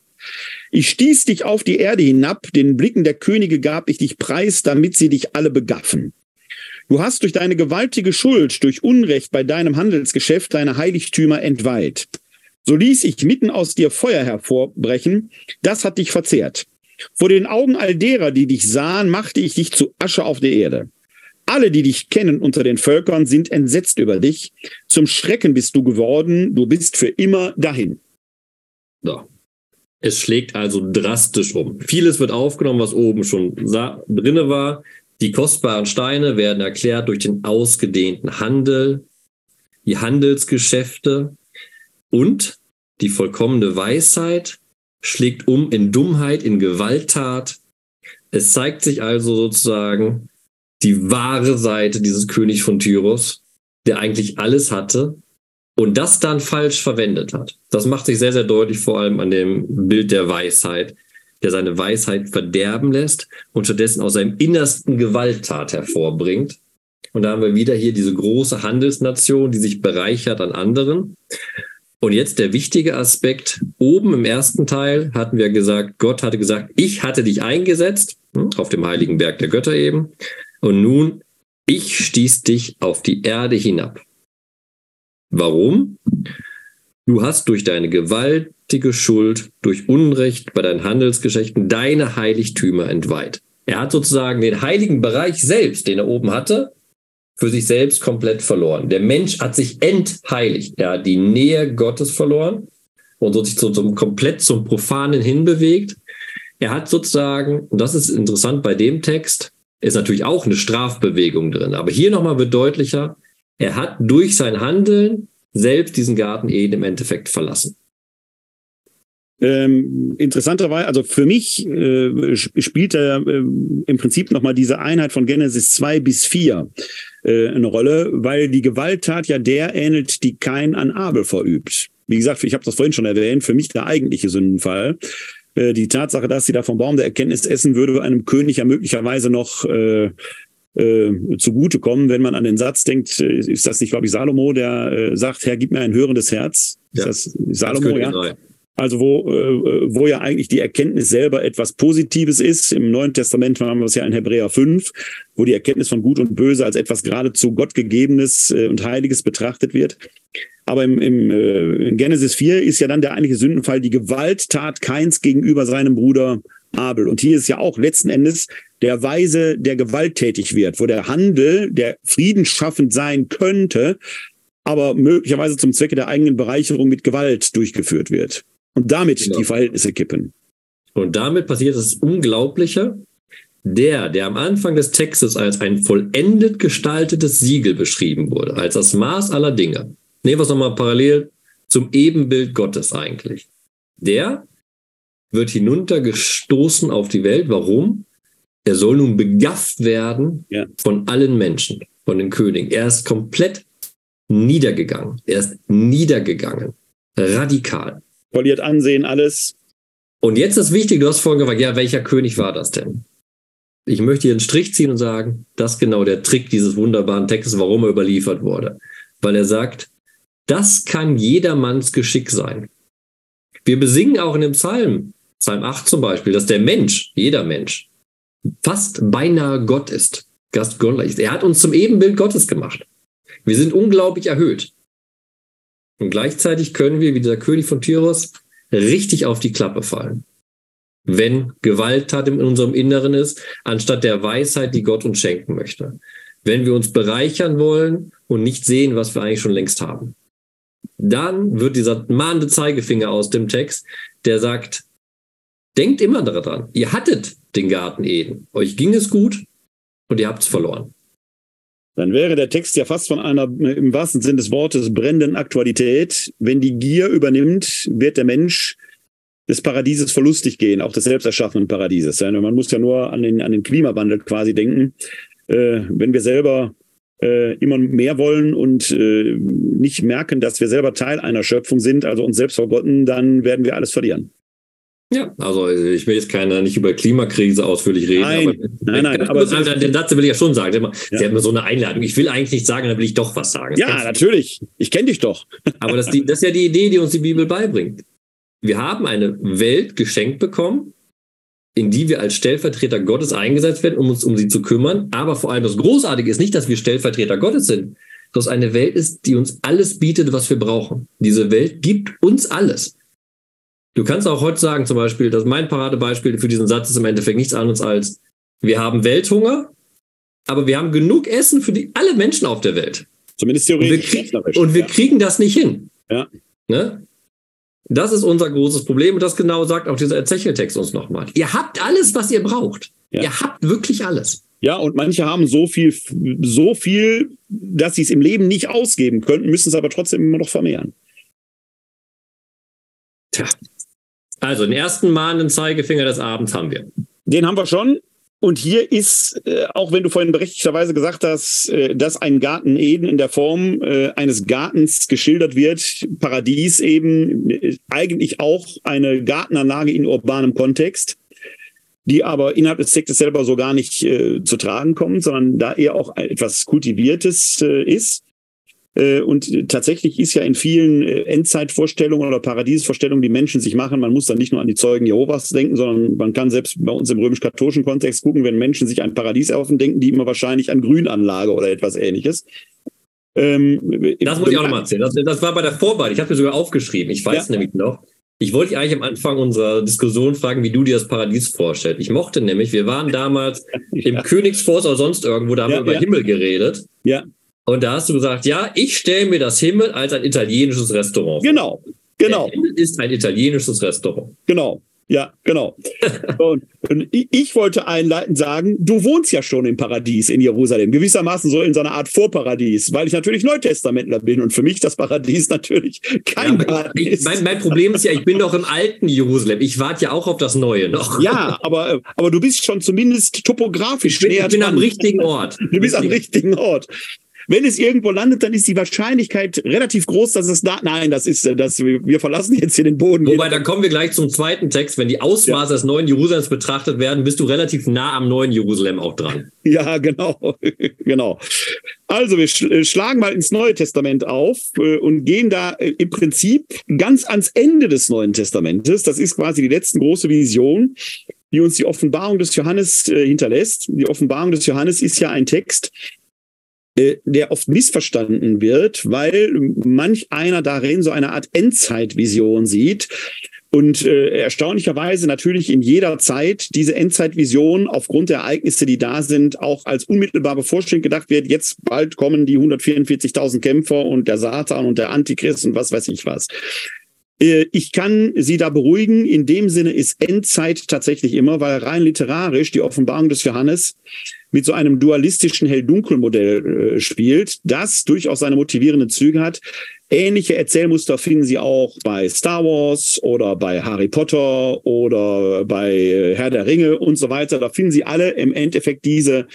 Ich stieß dich auf die Erde hinab, den Blicken der Könige gab ich dich preis, damit sie dich alle begaffen. Du hast durch deine gewaltige Schuld, durch Unrecht bei deinem Handelsgeschäft deine Heiligtümer entweiht. So ließ ich mitten aus dir Feuer hervorbrechen, das hat dich verzehrt. Vor den Augen all derer, die dich sahen, machte ich dich zu Asche auf der Erde. Alle, die dich kennen unter den Völkern, sind entsetzt über dich. Zum Schrecken bist du geworden, du bist für immer dahin. So. Es schlägt also drastisch um. Vieles wird aufgenommen, was oben schon drinne war. Die kostbaren Steine werden erklärt durch den ausgedehnten Handel, die Handelsgeschäfte und die vollkommene Weisheit schlägt um in Dummheit, in Gewalttat. Es zeigt sich also sozusagen die wahre Seite dieses Königs von Tyros, der eigentlich alles hatte und das dann falsch verwendet hat. Das macht sich sehr, sehr deutlich vor allem an dem Bild der Weisheit, der seine Weisheit verderben lässt und stattdessen aus seinem Innersten Gewalttat hervorbringt. Und da haben wir wieder hier diese große Handelsnation, die sich bereichert an anderen. Und jetzt der wichtige Aspekt. Oben im ersten Teil hatten wir gesagt, Gott hatte gesagt, ich hatte dich eingesetzt, hm, auf dem heiligen Berg der Götter eben. Und nun, ich stieß dich auf die Erde hinab. Warum? Du hast durch deine Gewalt gewaltige Schuld durch Unrecht bei deinen Handelsgeschäften deine Heiligtümer entweiht. Er hat sozusagen den heiligen Bereich selbst, den er oben hatte, für sich selbst komplett verloren. Der Mensch hat sich entheiligt. Er hat die Nähe Gottes verloren und so sich zu, zum, komplett zum Profanen hinbewegt. Er hat sozusagen, und das ist interessant bei dem Text, ist natürlich auch eine Strafbewegung drin. Aber hier nochmal wird deutlicher, er hat durch sein Handeln selbst diesen Garten Eden im Endeffekt verlassen. Ähm, interessanterweise, also für mich äh, spielt da äh, im Prinzip nochmal diese Einheit von Genesis 2 bis 4 äh, eine Rolle, weil die Gewalttat ja der ähnelt, die kein an Abel verübt. Wie gesagt, ich habe das vorhin schon erwähnt, für mich der eigentliche Sündenfall. Äh, die Tatsache, dass sie da vom Baum der Erkenntnis essen, würde einem König ja möglicherweise noch äh, äh, zugutekommen, wenn man an den Satz denkt, äh, ist das nicht, glaube ich, Salomo, der äh, sagt, Herr, gib mir ein hörendes Herz. Ist ja, das Salomo, ja? Sein. Also wo, äh, wo ja eigentlich die Erkenntnis selber etwas Positives ist. Im Neuen Testament haben wir es ja in Hebräer 5, wo die Erkenntnis von Gut und Böse als etwas geradezu Gottgegebenes äh, und Heiliges betrachtet wird. Aber im, im äh, in Genesis 4 ist ja dann der eigentliche Sündenfall die Gewalttat Keins gegenüber seinem Bruder Abel. Und hier ist ja auch letzten Endes der Weise, der gewalttätig wird, wo der Handel, der friedensschaffend sein könnte, aber möglicherweise zum Zwecke der eigenen Bereicherung mit Gewalt durchgeführt wird und damit genau. die Verhältnisse kippen. Und damit passiert das Unglaubliche. Der, der am Anfang des Textes als ein vollendet gestaltetes Siegel beschrieben wurde, als das Maß aller Dinge. Nehmen wir es nochmal parallel zum Ebenbild Gottes eigentlich. Der wird hinuntergestoßen auf die Welt. Warum? Er soll nun begafft werden ja. von allen Menschen, von den Königen. Er ist komplett niedergegangen. Er ist niedergegangen. Radikal. Verliert Ansehen, alles. Und jetzt ist wichtig, du hast vorhin gefragt, ja, welcher König war das denn? Ich möchte hier einen Strich ziehen und sagen, das ist genau der Trick dieses wunderbaren Textes, warum er überliefert wurde. Weil er sagt, das kann jedermanns Geschick sein. Wir besingen auch in dem Psalm, Psalm 8 zum Beispiel, dass der Mensch, jeder Mensch, fast beinahe Gott ist. Gast Gottlich ist. Er hat uns zum Ebenbild Gottes gemacht. Wir sind unglaublich erhöht. Und gleichzeitig können wir, wie dieser König von Tyros, richtig auf die Klappe fallen. Wenn Gewalttat in unserem Inneren ist, anstatt der Weisheit, die Gott uns schenken möchte. Wenn wir uns bereichern wollen und nicht sehen, was wir eigentlich schon längst haben. Dann wird dieser mahnende Zeigefinger aus dem Text, der sagt, denkt immer daran, ihr hattet den Garten Eden, euch ging es gut und ihr habt es verloren dann wäre der Text ja fast von einer im wahrsten Sinn des Wortes brennenden Aktualität. Wenn die Gier übernimmt, wird der Mensch des Paradieses verlustig gehen, auch des selbst erschaffenen Paradieses. Man muss ja nur an den, an den Klimawandel quasi denken. Äh, wenn wir selber äh, immer mehr wollen und äh, nicht merken, dass wir selber Teil einer Schöpfung sind, also uns selbst vergotten, dann werden wir alles verlieren. Ja, also ich will jetzt keine, nicht über Klimakrise ausführlich reden. Nein, aber, nein, nein. Aber halt, den Satz will ich ja schon sagen. Ja. Sie haben mir so eine Einladung. Ich will eigentlich nicht sagen, dann will ich doch was sagen. Das ja, natürlich. Ich kenne dich doch. Aber das, die, das ist ja die Idee, die uns die Bibel beibringt. Wir haben eine Welt geschenkt bekommen, in die wir als Stellvertreter Gottes eingesetzt werden, um uns um sie zu kümmern. Aber vor allem das Großartige ist nicht, dass wir Stellvertreter Gottes sind, dass es eine Welt ist, die uns alles bietet, was wir brauchen. Diese Welt gibt uns alles. Du kannst auch heute sagen, zum Beispiel, dass mein Paradebeispiel für diesen Satz ist im Endeffekt nichts anderes als, wir haben Welthunger, aber wir haben genug Essen für die, alle Menschen auf der Welt. Zumindest theoretisch. Und wir, krieg, und wir ja. kriegen das nicht hin. Ja. Ne? Das ist unser großes Problem und das genau sagt auch dieser Erzähltext uns nochmal. Ihr habt alles, was ihr braucht. Ja. Ihr habt wirklich alles. Ja, und manche haben so viel, so viel, dass sie es im Leben nicht ausgeben könnten, müssen es aber trotzdem immer noch vermehren. Tja, also den ersten mahnenden Zeigefinger des Abends haben wir. Den haben wir schon. Und hier ist, äh, auch wenn du vorhin berechtigterweise gesagt hast, äh, dass ein Garten Eden in der Form äh, eines Gartens geschildert wird, Paradies eben, äh, eigentlich auch eine Gartenanlage in urbanem Kontext, die aber innerhalb des Textes selber so gar nicht äh, zu tragen kommt, sondern da eher auch etwas Kultiviertes äh, ist. Äh, und tatsächlich ist ja in vielen äh, Endzeitvorstellungen oder Paradiesvorstellungen, die Menschen sich machen, man muss dann nicht nur an die Zeugen Jehovas denken, sondern man kann selbst bei uns im römisch-katholischen Kontext gucken, wenn Menschen sich ein Paradies erhoffen, denken die immer wahrscheinlich an Grünanlage oder etwas ähnliches. Ähm, das muss ich auch nochmal erzählen. Das, das, war bei der Vorwahl. Ich habe mir sogar aufgeschrieben. Ich weiß ja. nämlich noch. Ich wollte dich eigentlich am Anfang unserer Diskussion fragen, wie du dir das Paradies vorstellst. Ich mochte nämlich, wir waren damals ja. im Königsforst oder sonst irgendwo, da haben ja, wir über Himmel geredet. Ja. Und da hast du gesagt, ja, ich stelle mir das Himmel als ein italienisches Restaurant. Genau, genau. Der Himmel ist ein italienisches Restaurant. Genau. Ja, genau. und, und, ich wollte einleitend sagen, du wohnst ja schon im Paradies in Jerusalem, gewissermaßen so in so einer Art Vorparadies, weil ich natürlich Neutestamentler bin und für mich das Paradies natürlich kein ja, Paradies. Ich, mein, mein, Problem ist ja, ich bin doch im alten Jerusalem. Ich warte ja auch auf das Neue noch. Ja, aber, aber du bist schon zumindest topografisch ich bin, näher Ich bin dran. am richtigen Ort. Du bist am richtigen Ort wenn es irgendwo landet, dann ist die Wahrscheinlichkeit relativ groß, dass es da, nein, das ist, dass wir, verlassen jetzt hier den Boden. Wobei, dann kommen wir gleich zum zweiten Text. Wenn die Ausmaße ja. des neuen Jerusalems betrachtet werden, bist du relativ nah am neuen Jerusalem auch dran. Ja, genau, genau. Also, wir äh, schlagen mal ins Neue Testament auf äh, und gehen da äh, im Prinzip ganz ans Ende des Neuen Testamentes. Das ist quasi die letzte große Vision die uns die Offenbarung des Johannes äh, hinterlässt. Die Offenbarung des Johannes ist ja ein Text, der oft missverstanden wird, weil manch einer darin so eine Art Endzeitvision sieht. Und äh, erstaunlicherweise natürlich in jeder Zeit diese Endzeitvision aufgrund der Ereignisse, die da sind, auch als unmittelbar bevorstehend gedacht wird. Jetzt bald kommen die 144.000 Kämpfer und der Satan und der Antichrist und was weiß ich was. Äh, ich kann Sie da beruhigen. In dem Sinne ist Endzeit tatsächlich immer, weil rein literarisch die Offenbarung des Johannes mit so einem dualistischen Hell-Dunkel-Modell äh, spielt, das durchaus seine motivierenden Züge hat. Ähnliche Erzählmuster finden Sie auch bei Star Wars oder bei Harry Potter oder bei äh, Herr der Ringe und so weiter. Da finden Sie alle im Endeffekt diese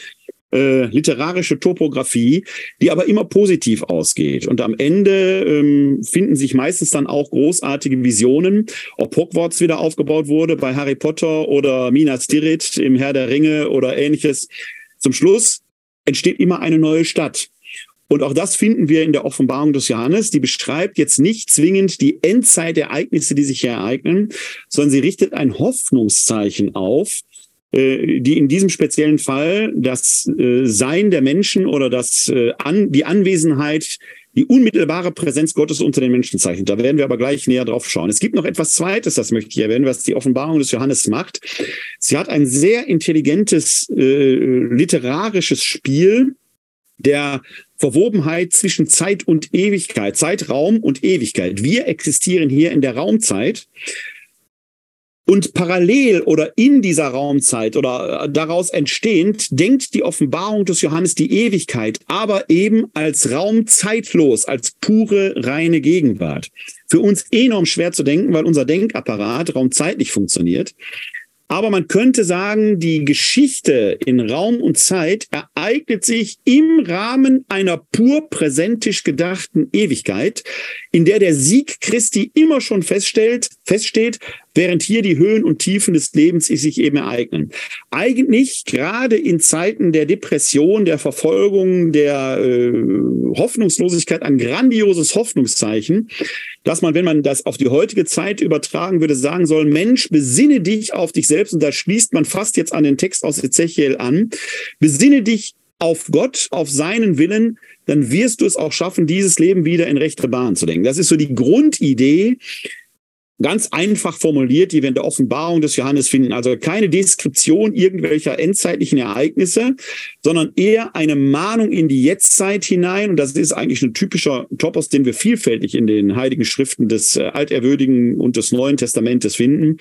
äh, literarische Topografie, die aber immer positiv ausgeht. Und am Ende ähm, finden sich meistens dann auch großartige Visionen, ob Hogwarts wieder aufgebaut wurde bei Harry Potter oder Minas Tirith im Herr der Ringe oder ähnliches. Zum Schluss entsteht immer eine neue Stadt. Und auch das finden wir in der Offenbarung des Johannes. Die beschreibt jetzt nicht zwingend die Endzeitereignisse, die sich hier ereignen, sondern sie richtet ein Hoffnungszeichen auf, äh, die in diesem speziellen Fall das äh, Sein der Menschen oder das, äh, die Anwesenheit, die unmittelbare Präsenz Gottes unter den Menschen zeichnet. Da werden wir aber gleich näher drauf schauen. Es gibt noch etwas Zweites, das möchte ich erwähnen, was die Offenbarung des Johannes macht. Sie hat ein sehr intelligentes äh, literarisches Spiel der Verwobenheit zwischen Zeit und Ewigkeit, Zeitraum und Ewigkeit. Wir existieren hier in der Raumzeit. Und parallel oder in dieser Raumzeit oder daraus entstehend denkt die Offenbarung des Johannes die Ewigkeit, aber eben als Raum zeitlos, als pure, reine Gegenwart. Für uns enorm schwer zu denken, weil unser Denkapparat raumzeitlich funktioniert. Aber man könnte sagen, die Geschichte in Raum und Zeit ereignet sich im Rahmen einer pur präsentisch gedachten Ewigkeit, in der der Sieg Christi immer schon feststellt, feststeht, während hier die Höhen und Tiefen des Lebens sich eben ereignen. Eigentlich gerade in Zeiten der Depression, der Verfolgung, der äh, Hoffnungslosigkeit ein grandioses Hoffnungszeichen, dass man, wenn man das auf die heutige Zeit übertragen würde, sagen soll, Mensch, besinne dich auf dich selbst. Und da schließt man fast jetzt an den Text aus Ezechiel an. Besinne dich auf Gott, auf seinen Willen, dann wirst du es auch schaffen, dieses Leben wieder in rechte Bahn zu lenken. Das ist so die Grundidee, ganz einfach formuliert, die wir in der Offenbarung des Johannes finden. Also keine Deskription irgendwelcher endzeitlichen Ereignisse, sondern eher eine Mahnung in die Jetztzeit hinein. Und das ist eigentlich ein typischer Topos, den wir vielfältig in den heiligen Schriften des äh, Alterwürdigen und des Neuen Testamentes finden.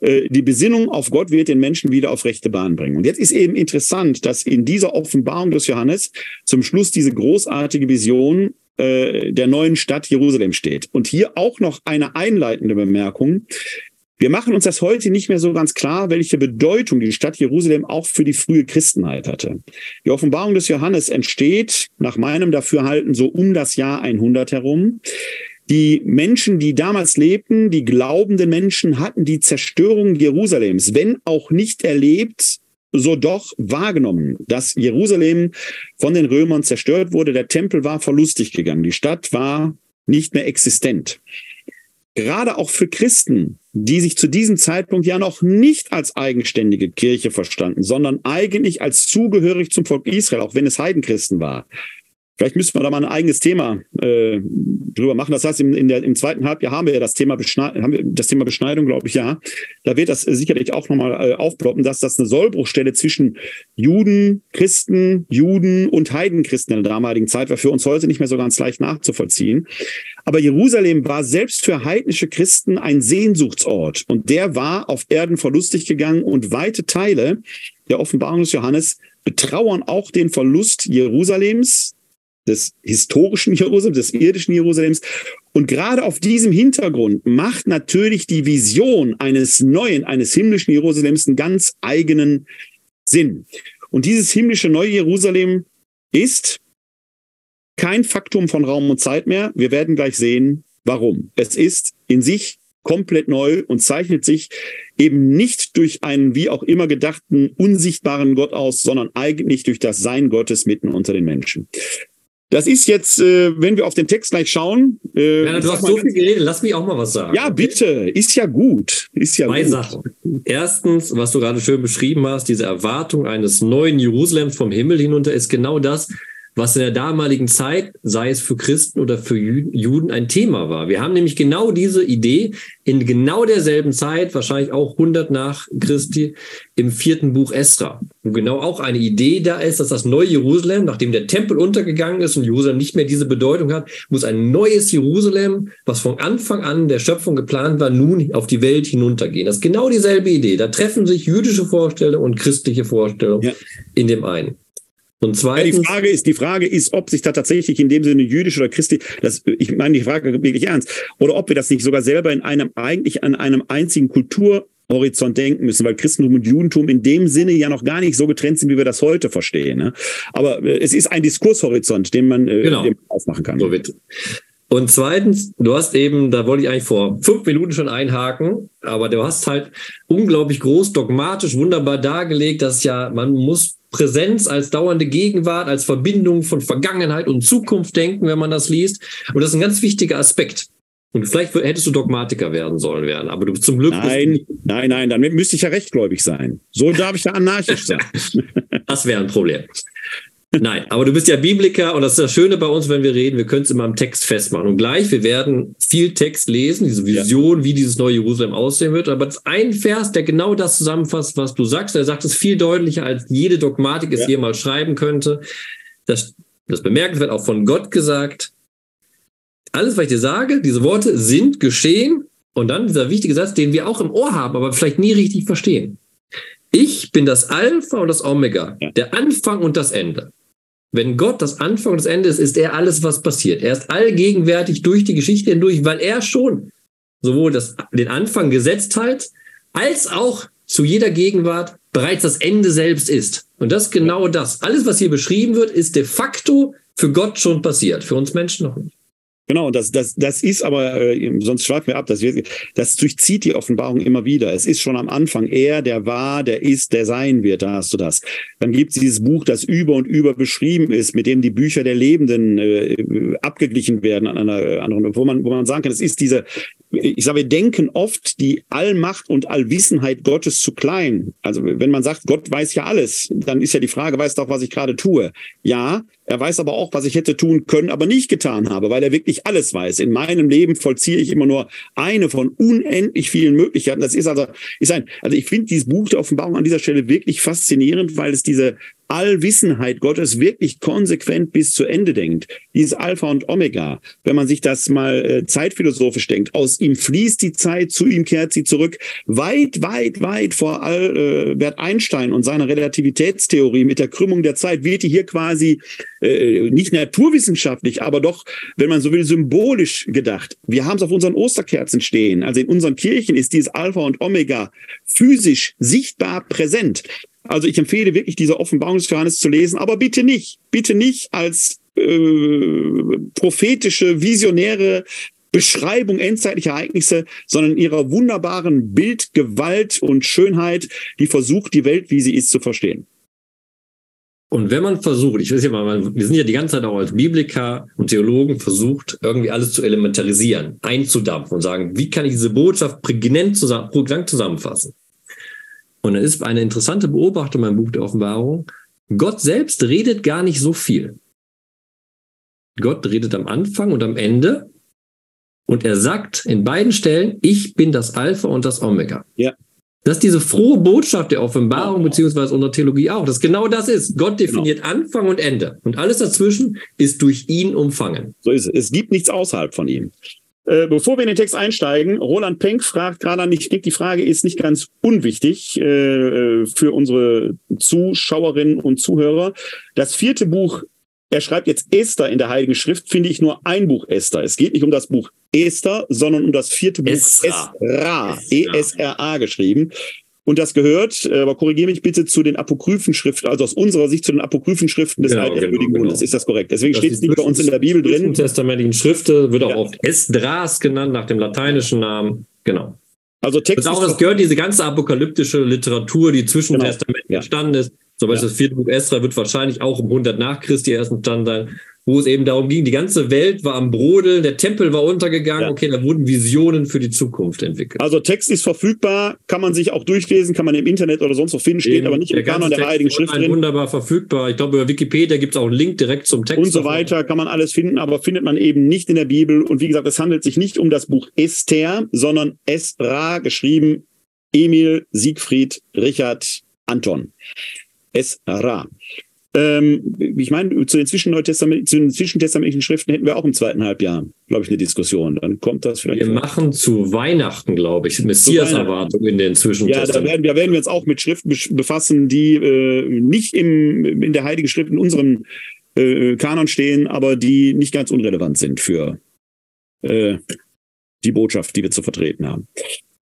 Äh, die Besinnung auf Gott wird den Menschen wieder auf rechte Bahn bringen. Und jetzt ist eben interessant, dass in dieser Offenbarung des Johannes zum Schluss diese großartige Vision äh, der neuen Stadt Jerusalem steht. Und hier auch noch eine einleitende Bemerkung. Wir machen uns das heute nicht mehr so ganz klar, welche Bedeutung die Stadt Jerusalem auch für die frühe Christenheit hatte. Die Offenbarung des Johannes entsteht nach meinem Dafürhalten so um das Jahr 100 herum. Die Menschen, die damals lebten, die glaubenden Menschen, hatten die Zerstörung Jerusalems, wenn auch nicht erlebt, so doch wahrgenommen, dass Jerusalem von den Römern zerstört wurde. Der Tempel war verlustig gegangen. Die Stadt war nicht mehr existent. Gerade auch für Christen, die sich zu diesem Zeitpunkt ja noch nicht als eigenständige Kirche verstanden, sondern eigentlich als zugehörig zum Volk Israel, auch wenn es Heidenchristen war, Vielleicht müssten wir da mal ein eigenes Thema äh, drüber machen. Das heißt, im, in der, im zweiten Halbjahr haben wir ja das Thema, Beschneidung, haben wir das Thema Beschneidung, glaube ich, ja. Da wird das sicherlich auch nochmal äh, aufploppen, dass das eine Sollbruchstelle zwischen Juden, Christen, Juden und Heidenchristen in der damaligen Zeit war für uns heute nicht mehr so ganz leicht nachzuvollziehen. Aber Jerusalem war selbst für heidnische Christen ein Sehnsuchtsort und der war auf Erden verlustig gegangen und weite Teile der Offenbarung des Johannes betrauern auch den Verlust Jerusalems, des historischen Jerusalems, des irdischen Jerusalems. Und gerade auf diesem Hintergrund macht natürlich die Vision eines neuen, eines himmlischen Jerusalems einen ganz eigenen Sinn. Und dieses himmlische neue Jerusalem ist kein Faktum von Raum und Zeit mehr. Wir werden gleich sehen, warum. Es ist in sich komplett neu und zeichnet sich eben nicht durch einen wie auch immer gedachten unsichtbaren Gott aus, sondern eigentlich durch das Sein Gottes mitten unter den Menschen. Das ist jetzt, äh, wenn wir auf den Text gleich schauen. Äh, ja, du hast so viel geredet, lass mich auch mal was sagen. Ja, bitte. Ist ja gut. Ist ja Zwei gut. Sachen. Erstens, was du gerade schön beschrieben hast, diese Erwartung eines neuen Jerusalems vom Himmel hinunter ist genau das, was in der damaligen Zeit, sei es für Christen oder für Juden, ein Thema war. Wir haben nämlich genau diese Idee in genau derselben Zeit, wahrscheinlich auch 100 nach Christi, im vierten Buch Esra, wo genau auch eine Idee da ist, dass das neue Jerusalem, nachdem der Tempel untergegangen ist und Jerusalem nicht mehr diese Bedeutung hat, muss ein neues Jerusalem, was von Anfang an der Schöpfung geplant war, nun auf die Welt hinuntergehen. Das ist genau dieselbe Idee. Da treffen sich jüdische Vorstellungen und christliche Vorstellungen ja. in dem einen. Und zweitens. Ja, die Frage ist, die Frage ist, ob sich da tatsächlich in dem Sinne jüdisch oder christlich, das, ich meine die Frage wirklich ernst, oder ob wir das nicht sogar selber in einem, eigentlich an einem einzigen Kulturhorizont denken müssen, weil Christentum und Judentum in dem Sinne ja noch gar nicht so getrennt sind, wie wir das heute verstehen. Ne? Aber äh, es ist ein Diskurshorizont, den man, äh, Genau. den man aufmachen kann. So wird. Und zweitens, du hast eben, da wollte ich eigentlich vor fünf Minuten schon einhaken, aber du hast halt unglaublich groß, dogmatisch, wunderbar dargelegt, dass ja, man muss Präsenz als dauernde Gegenwart, als Verbindung von Vergangenheit und Zukunft denken, wenn man das liest. Und das ist ein ganz wichtiger Aspekt. Und vielleicht hättest du Dogmatiker werden sollen werden, aber du bist zum Glück. Nein, nein, nein, dann müsste ich ja rechtgläubig sein. So darf ich da anarchisch sein. Das wäre ein Problem. Nein, aber du bist ja Bibliker und das ist das Schöne bei uns, wenn wir reden, wir können es immer im Text festmachen. Und gleich, wir werden viel Text lesen, diese Vision, wie dieses neue Jerusalem aussehen wird. Aber es ist ein Vers, der genau das zusammenfasst, was du sagst. Er sagt es viel deutlicher, als jede Dogmatik es Ja. jemals schreiben könnte. Das, das bemerkenswert auch von Gott gesagt. Alles, was ich dir sage, diese Worte sind geschehen. Und dann dieser wichtige Satz, den wir auch im Ohr haben, aber vielleicht nie richtig verstehen. Ich bin das Alpha und das Omega, Ja. der Anfang und das Ende. Wenn Gott das Anfang und das Ende ist, ist er alles, was passiert. Er ist allgegenwärtig durch die Geschichte hindurch, weil er schon sowohl das, den Anfang gesetzt hat, als auch zu jeder Gegenwart bereits das Ende selbst ist. Und das ist genau das. Alles, was hier beschrieben wird, ist de facto für Gott schon passiert, für uns Menschen noch nicht. Genau, das, das, das ist aber, äh, sonst schweifen wir ab, das, wird, das durchzieht die Offenbarung immer wieder. Es ist schon am Anfang er, der war, der ist, der sein wird, da hast du das. Dann gibt es dieses Buch, das über und über beschrieben ist, mit dem die Bücher der Lebenden äh, abgeglichen werden an einer anderen, wo man, wo man sagen kann, es ist diese, ich sage, wir denken oft die Allmacht und Allwissenheit Gottes zu klein. Also wenn man sagt, Gott weiß ja alles, dann ist ja die Frage, weiß doch, was ich gerade tue. Ja, er weiß aber auch, was ich hätte tun können, aber nicht getan habe, weil er wirklich alles weiß. In meinem Leben vollziehe ich immer nur eine von unendlich vielen Möglichkeiten. Das ist also, ist ein, also ich finde dieses Buch der Offenbarung an dieser Stelle wirklich faszinierend, weil es diese Allwissenheit Gottes wirklich konsequent bis zu Ende denkt. Dieses Alpha und Omega. Wenn man sich das mal äh, zeitphilosophisch denkt, aus ihm fließt die Zeit, zu ihm kehrt sie zurück. Weit, weit, weit vor Albert Einstein und seiner Relativitätstheorie mit der Krümmung der Zeit wird die hier quasi äh, nicht naturwissenschaftlich, aber doch, wenn man so will, symbolisch gedacht. Wir haben es auf unseren Osterkerzen stehen. Also in unseren Kirchen ist dieses Alpha und Omega physisch sichtbar präsent. Also ich empfehle wirklich diese Offenbarung des Johannes zu lesen, aber bitte nicht, bitte nicht als äh, prophetische, visionäre Beschreibung endzeitlicher Ereignisse, sondern in ihrer wunderbaren Bild, Gewalt und Schönheit, die versucht, die Welt, wie sie ist, zu verstehen. Und wenn man versucht, ich weiß ja mal, wir sind ja die ganze Zeit auch als Bibliker und Theologen versucht, irgendwie alles zu elementarisieren, einzudampfen und sagen, wie kann ich diese Botschaft prägnant zusammen, prägnant zusammenfassen? Und dann ist eine interessante Beobachtung im Buch der Offenbarung, Gott selbst redet gar nicht so viel. Gott redet am Anfang und am Ende und er sagt in beiden Stellen, ich bin das Alpha und das Omega. Ja. Das ist diese frohe Botschaft der Offenbarung, beziehungsweise unserer Theologie auch, dass genau das ist. Gott definiert Anfang und Ende. Und alles dazwischen ist durch ihn umfangen. So ist es. Es gibt nichts außerhalb von ihm. Äh, Bevor wir in den Text einsteigen, Roland Penck fragt gerade an, ich denke, die Frage ist nicht ganz unwichtig äh, für unsere Zuschauerinnen und Zuhörer. Das vierte Buch, er schreibt jetzt Esther in der Heiligen Schrift, finde ich nur ein Buch Esther. Es geht nicht um das Buch Esther, sondern um das vierte Buch Esra. Esra, E-S-R-A geschrieben. Und das gehört, äh, aber korrigiere mich bitte, zu den Apokryphenschriften, also aus unserer Sicht zu den Apokryphenschriften des Genau, Altehrwürdigen genau, genau. Bundes. Ist das korrekt? Deswegen steht es nicht bei uns in der Bibel drin. testamentlichen Schriften wird auch Ja. oft Esdras genannt, nach dem lateinischen Namen. Genau. Also Text Das, auch, das gehört diese ganze apokalyptische Literatur, die zwischen Genau. Testamenten entstanden ist. Zum Beispiel Ja. das vierte Buch Esra wird wahrscheinlich auch um 100 nach Christi erst entstanden sein, wo es eben darum ging, die ganze Welt war am Brodeln, der Tempel war untergegangen, Ja. okay, da wurden Visionen für die Zukunft entwickelt. Also Text ist verfügbar, kann man sich auch durchlesen, kann man im Internet oder sonst wo finden, steht Eben, aber nicht im Kanon der Heiligen ist Schrift drin Wunderbar verfügbar. Ich glaube, über Wikipedia gibt es auch einen Link direkt zum Text. und so weiter, kann man alles finden, aber findet man eben nicht in der Bibel. Und wie gesagt, es handelt sich nicht um das Buch Esther, sondern Esra, geschrieben Emil, Siegfried, Richard, Anton. Esra. Ähm, ich meine, zu den, Zwischentestament, zu den zwischentestamentlichen Schriften hätten wir auch im zweiten Halbjahr, glaube ich, eine Diskussion. Dann kommt das vielleicht. Wir machen zu Weihnachten, glaube ich, Messias-Erwartung in den Zwischentestamenten. Ja, da werden, da werden wir uns auch mit Schriften befassen, die äh, nicht im, in der Heiligen Schrift in unserem äh, Kanon stehen, aber die nicht ganz unrelevant sind für äh, die Botschaft, die wir zu vertreten haben.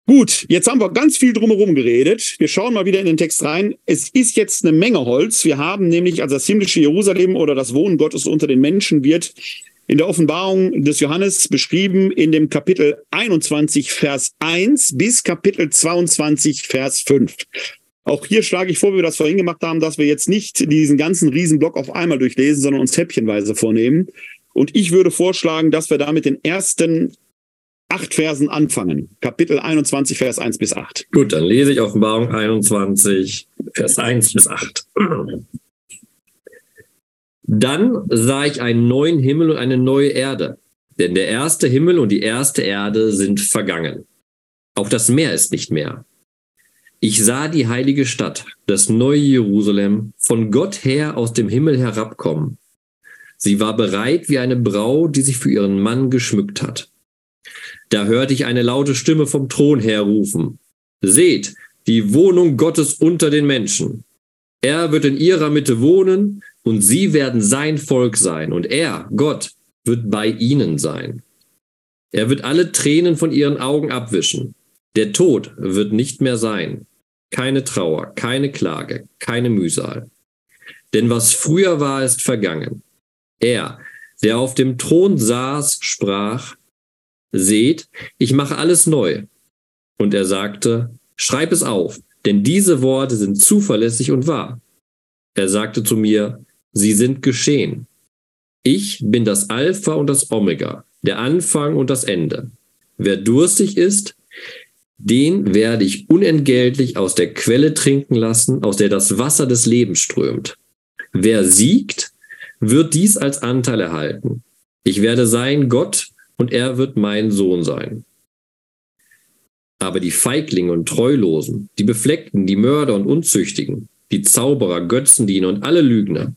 Gut, jetzt haben wir ganz viel drumherum geredet. Wir schauen mal wieder in den Text rein. Es ist jetzt eine Menge Holz. Wir haben nämlich, also das himmlische Jerusalem oder das Wohnen Gottes unter den Menschen wird in der Offenbarung des Johannes beschrieben in dem Kapitel 21, Vers 1 bis Kapitel 22, Vers 5. Auch hier schlage ich vor, wie wir das vorhin gemacht haben, dass wir jetzt nicht diesen ganzen Riesenblock auf einmal durchlesen, sondern uns häppchenweise vornehmen. Und ich würde vorschlagen, dass wir da mit den ersten acht Versen anfangen. Kapitel 21, Vers 1 bis 8. Gut, dann lese ich Offenbarung 21, Vers 1 bis 8. Dann sah ich einen neuen Himmel und eine neue Erde. Denn der erste Himmel und die erste Erde sind vergangen. Auch das Meer ist nicht mehr. Ich sah die heilige Stadt, das neue Jerusalem, von Gott her aus dem Himmel herabkommen. Sie war bereit wie eine Braut, die sich für ihren Mann geschmückt hat. Da hörte ich eine laute Stimme vom Thron her rufen. Seht, die Wohnung Gottes unter den Menschen. Er wird in ihrer Mitte wohnen und sie werden sein Volk sein und er, Gott, wird bei ihnen sein. Er wird alle Tränen von ihren Augen abwischen. Der Tod wird nicht mehr sein. Keine Trauer, keine Klage, keine Mühsal. Denn was früher war, ist vergangen. Er, der auf dem Thron saß, sprach, Seht, ich mache alles neu. Und er sagte, schreib es auf, denn diese Worte sind zuverlässig und wahr. Er sagte zu mir, sie sind geschehen. Ich bin das Alpha und das Omega, der Anfang und das Ende. Wer durstig ist, den werde ich unentgeltlich aus der Quelle trinken lassen, aus der das Wasser des Lebens strömt. Wer siegt, wird dies als Anteil erhalten. Ich werde sein Gott und er wird mein Sohn sein. Aber die Feiglinge und Treulosen, die Befleckten, die Mörder und Unzüchtigen, die Zauberer, Götzendiener und alle Lügner,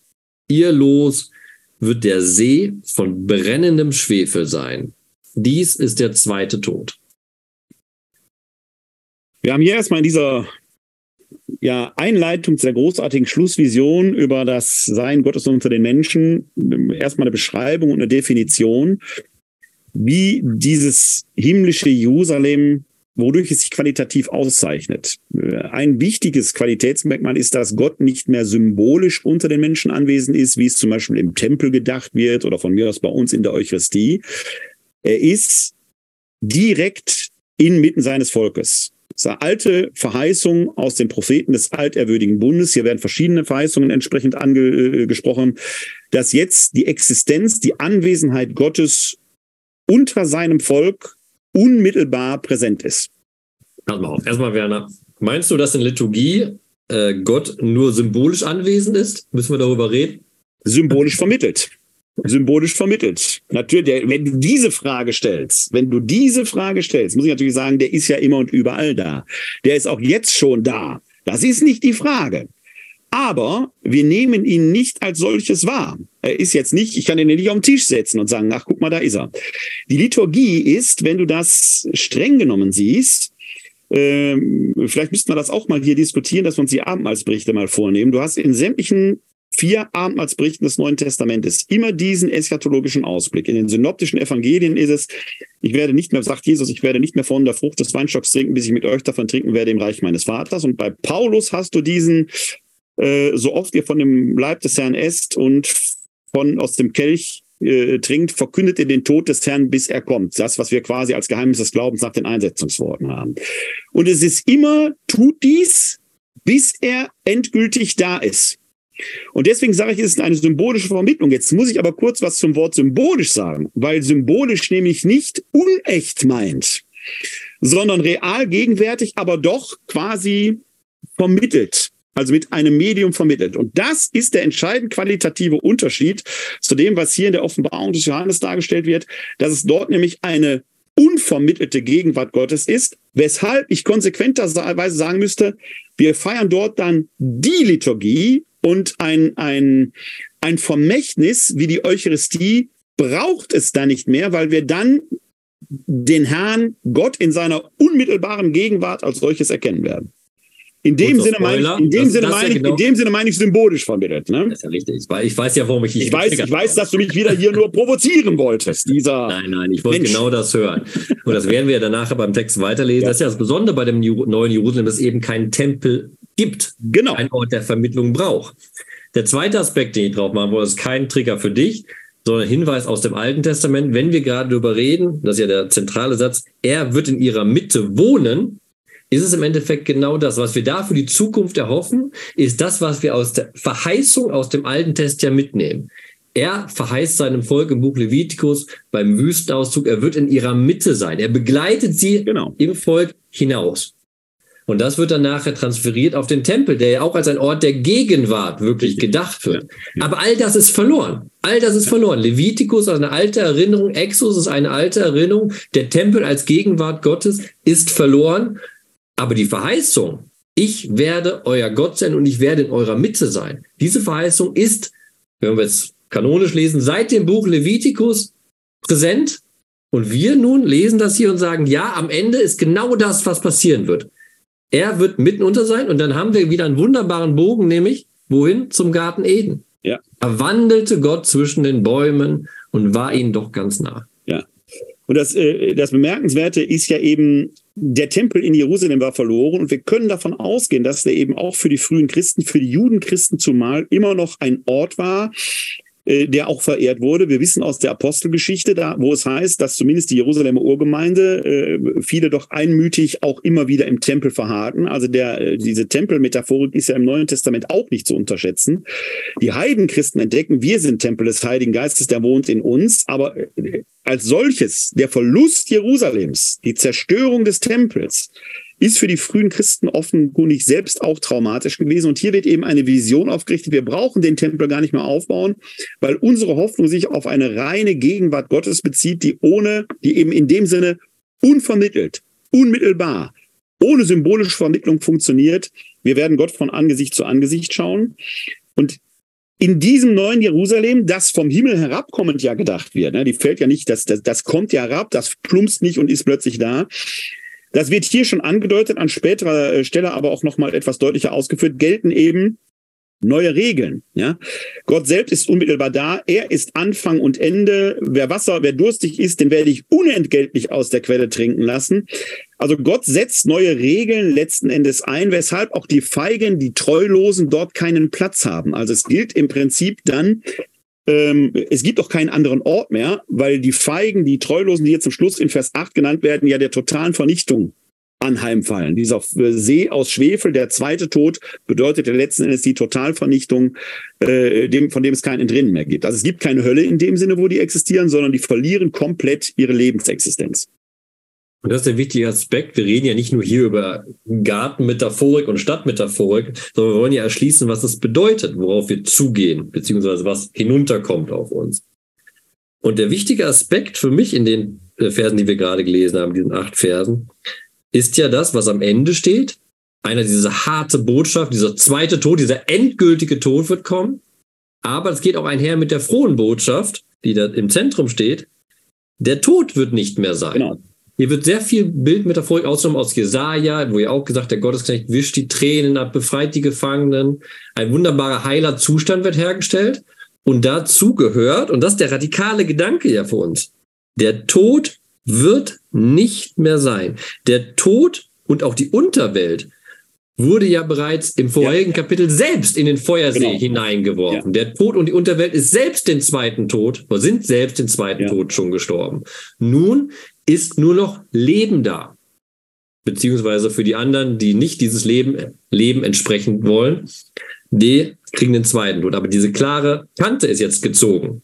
ihr Los wird der See von brennendem Schwefel sein. Dies ist der zweite Tod. Wir haben hier erstmal in dieser ja, Einleitung zu der großartigen Schlussvision über das Sein Gottes unter den Menschen erstmal eine Beschreibung und eine Definition wie dieses himmlische Jerusalem, wodurch es sich qualitativ auszeichnet. Ein wichtiges Qualitätsmerkmal ist, dass Gott nicht mehr symbolisch unter den Menschen anwesend ist, wie es zum Beispiel im Tempel gedacht wird oder von mir aus bei uns in der Eucharistie. Er ist direkt inmitten seines Volkes. Das ist eine alte Verheißung aus den Propheten des alterwürdigen Bundes. Hier werden verschiedene Verheißungen entsprechend angesprochen, dass jetzt die Existenz, die Anwesenheit Gottes unter seinem Volk unmittelbar präsent ist. Pass mal auf. Erstmal, Werner, meinst du, dass in Liturgie äh, Gott nur symbolisch anwesend ist? Müssen wir darüber reden? Symbolisch vermittelt. Symbolisch vermittelt. Natürlich, wenn du diese Frage stellst, wenn du diese Frage stellst, muss ich natürlich sagen, der ist ja immer und überall da. Der ist auch jetzt schon da. Das ist nicht die Frage. Aber wir nehmen ihn nicht als solches wahr. Er ist jetzt nicht, ich kann ihn nicht auf den Tisch setzen und sagen, ach, guck mal, da ist er. Die Liturgie ist, wenn du das streng genommen siehst, ähm, vielleicht müssten wir das auch mal hier diskutieren, dass wir uns die Abendmahlsberichte mal vornehmen. Du hast in sämtlichen vier Abendmahlsberichten des Neuen Testamentes immer diesen eschatologischen Ausblick. In den synoptischen Evangelien ist es, ich werde nicht mehr, sagt Jesus, ich werde nicht mehr von der Frucht des Weinstocks trinken, bis ich mit euch davon trinken werde im Reich meines Vaters. Und bei Paulus hast du diesen äh, so oft ihr von dem Leib des Herrn esst und von aus dem Kelch äh, trinkt, verkündet ihr den Tod des Herrn, bis er kommt. Das, was wir quasi als Geheimnis des Glaubens nach den Einsetzungsworten haben. Und es ist immer, tut dies, bis er endgültig da ist. Und deswegen sage ich, es ist eine symbolische Vermittlung. Jetzt muss ich aber kurz was zum Wort symbolisch sagen, weil symbolisch nämlich nicht unecht meint, sondern real gegenwärtig, aber doch quasi vermittelt also mit einem Medium vermittelt. Und das ist der entscheidend qualitative Unterschied zu dem, was hier in der Offenbarung des Johannes dargestellt wird, dass es dort nämlich eine unvermittelte Gegenwart Gottes ist, weshalb ich konsequenterweise sagen müsste, wir feiern dort dann die Liturgie und ein, ein, ein Vermächtnis wie die Eucharistie braucht es da nicht mehr, weil wir dann den Herrn Gott in seiner unmittelbaren Gegenwart als solches erkennen werden. In dem, Sinne meine ich, in, dem das, Sinne das meine ich, genau. in dem Sinne meine ich symbolisch vermittelt. Ne? Das ist ja richtig. Ich weiß ja, warum ich Ich weiß, ich weiß, dass du mich wieder hier nur provozieren wolltest. Dieser nein, nein, ich wollte Mensch. genau das hören. Und das werden wir danach beim Text weiterlesen. Ja. Das ist ja das Besondere bei dem neuen Jerusalem, dass es eben keinen Tempel gibt. Genau. Ein Ort der Vermittlung braucht. Der zweite Aspekt, den ich drauf machen wollte, ist kein Trigger für dich, sondern Hinweis aus dem Alten Testament. Wenn wir gerade darüber reden, das ist ja der zentrale Satz, er wird in ihrer Mitte wohnen, ist es im Endeffekt genau das. Was wir da für die Zukunft erhoffen, ist das, was wir aus der Verheißung aus dem Alten Test ja mitnehmen. Er verheißt seinem Volk im Buch Levitikus beim Wüstenauszug, er wird in ihrer Mitte sein. Er begleitet sie genau. im Volk hinaus. Und das wird dann nachher transferiert auf den Tempel, der ja auch als ein Ort der Gegenwart wirklich gedacht wird. Aber all das ist verloren. All das ist verloren. Levitikus ist eine alte Erinnerung, Exodus ist eine alte Erinnerung, der Tempel als Gegenwart Gottes ist verloren. Aber die Verheißung, ich werde euer Gott sein und ich werde in eurer Mitte sein. Diese Verheißung ist, wenn wir es kanonisch lesen, seit dem Buch Levitikus präsent. Und wir nun lesen das hier und sagen, ja, am Ende ist genau das, was passieren wird. Er wird mitten unter sein und dann haben wir wieder einen wunderbaren Bogen, nämlich wohin? Zum Garten Eden. Ja. Er wandelte Gott zwischen den Bäumen und war ihnen doch ganz nah. Ja. Und das, äh, das Bemerkenswerte ist ja eben, der Tempel in Jerusalem war verloren und wir können davon ausgehen, dass der eben auch für die frühen Christen, für die Judenchristen zumal immer noch ein Ort war, der auch verehrt wurde. Wir wissen aus der Apostelgeschichte, da, wo es heißt, dass zumindest die Jerusalemer Urgemeinde äh, viele doch einmütig auch immer wieder im Tempel verharrten. Also der, äh, diese Tempelmetaphorik ist ja im Neuen Testament auch nicht zu unterschätzen. Die Heidenchristen entdecken, wir sind Tempel des Heiligen Geistes, der wohnt in uns, aber äh, als solches, der Verlust Jerusalems, die Zerstörung des Tempels, ist für die frühen Christen offenkundig selbst auch traumatisch gewesen. Und hier wird eben eine Vision aufgerichtet. Wir brauchen den Tempel gar nicht mehr aufbauen, weil unsere Hoffnung sich auf eine reine Gegenwart Gottes bezieht, die ohne, die eben in dem Sinne unvermittelt, unmittelbar, ohne symbolische Vermittlung funktioniert. Wir werden Gott von Angesicht zu Angesicht schauen. Und in diesem neuen Jerusalem, das vom Himmel herabkommend ja gedacht wird, ne, die fällt ja nicht, das, das, das kommt ja herab, das plumpst nicht und ist plötzlich da. Das wird hier schon angedeutet, an späterer äh, Stelle aber auch nochmal etwas deutlicher ausgeführt, gelten eben neue Regeln. Ja? Gott selbst ist unmittelbar da. Er ist Anfang und Ende. Wer Wasser, wer durstig ist, den werde ich unentgeltlich aus der Quelle trinken lassen. Also Gott setzt neue Regeln letzten Endes ein, weshalb auch die Feigen, die Treulosen dort keinen Platz haben. Also es gilt im Prinzip dann, ähm, es gibt auch keinen anderen Ort mehr, weil die Feigen, die Treulosen, die jetzt zum Schluss in Vers 8 genannt werden, ja der totalen Vernichtung anheimfallen. Dieser See aus Schwefel, der zweite Tod, bedeutet ja letzten Endes die Totalvernichtung, äh, dem, von dem es kein Entrinnen mehr gibt. Also es gibt keine Hölle in dem Sinne, wo die existieren, sondern die verlieren komplett ihre Lebensexistenz. Und das ist der wichtige Aspekt. Wir reden ja nicht nur hier über Gartenmetaphorik und Stadtmetaphorik, sondern wir wollen ja erschließen, was das bedeutet, worauf wir zugehen, beziehungsweise was hinunterkommt auf uns. Und der wichtige Aspekt für mich in den äh, Versen, die wir gerade gelesen haben, diesen acht Versen, ist ja das, was am Ende steht. Einer diese harte Botschaft, dieser zweite Tod, dieser endgültige Tod wird kommen. Aber es geht auch einher mit der frohen Botschaft, die da im Zentrum steht. Der Tod wird nicht mehr sein. Genau. Hier wird sehr viel Bildmetaphorik ausgenommen aus Jesaja, wo ihr auch gesagt, der Gottesknecht wischt die Tränen ab, befreit die Gefangenen. Ein wunderbarer heiler Zustand wird hergestellt. Und dazu gehört, und das ist der radikale Gedanke ja für uns, der Tod wird nicht mehr sein. Der Tod und auch die Unterwelt wurde ja bereits im vorherigen ja. Kapitel selbst in den Feuersee genau. hineingeworfen. Ja. Der Tod und die Unterwelt ist selbst den zweiten Tod, oder sind selbst den zweiten ja. Tod schon gestorben. Nun ist nur noch Leben da. Beziehungsweise für die anderen, die nicht dieses Leben, Leben entsprechend wollen, die kriegen den zweiten Tod. Aber diese klare Kante ist jetzt gezogen.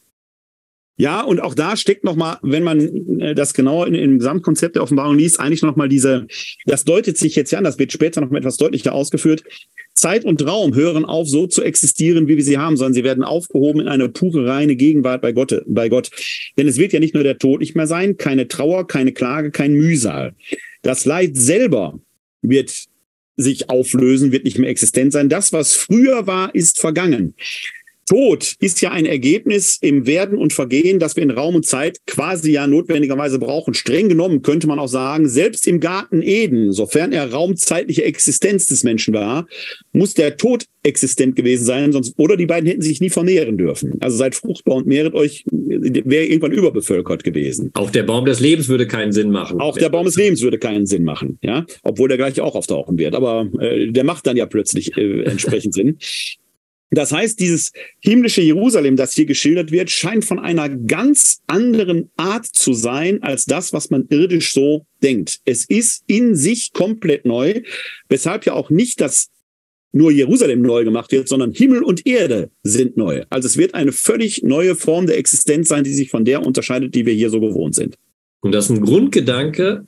Ja, und auch da steckt nochmal, wenn man äh, das genauer in, im Gesamtkonzept der Offenbarung liest, eigentlich nochmal diese, das deutet sich jetzt ja an, das wird später noch etwas deutlicher ausgeführt. Zeit und Raum hören auf, so zu existieren, wie wir sie haben, sondern sie werden aufgehoben in eine pure, reine Gegenwart bei Gott, bei Gott. Denn es wird ja nicht nur der Tod nicht mehr sein, keine Trauer, keine Klage, kein Mühsal. Das Leid selber wird sich auflösen, wird nicht mehr existent sein. Das, was früher war, ist vergangen. Tod ist ja ein Ergebnis im Werden und Vergehen, das wir in Raum und Zeit quasi ja notwendigerweise brauchen. Streng genommen könnte man auch sagen, selbst im Garten Eden, sofern er raumzeitliche Existenz des Menschen war, muss der Tod existent gewesen sein, sonst oder die beiden hätten sich nie vermehren dürfen. Also seid fruchtbar und mehret euch, wäre irgendwann überbevölkert gewesen. Auch der Baum des Lebens würde keinen Sinn machen. Auch der Baum des Lebens würde keinen Sinn machen, ja, obwohl der gleich auch auftauchen wird. Aber äh, der macht dann ja plötzlich äh, entsprechend Sinn. Das heißt, dieses himmlische Jerusalem, das hier geschildert wird, scheint von einer ganz anderen Art zu sein als das, was man irdisch so denkt. Es ist in sich komplett neu, weshalb ja auch nicht das nur Jerusalem neu gemacht wird, sondern Himmel und Erde sind neu. Also es wird eine völlig neue Form der Existenz sein, die sich von der unterscheidet, die wir hier so gewohnt sind. Und das ist ein Grundgedanke,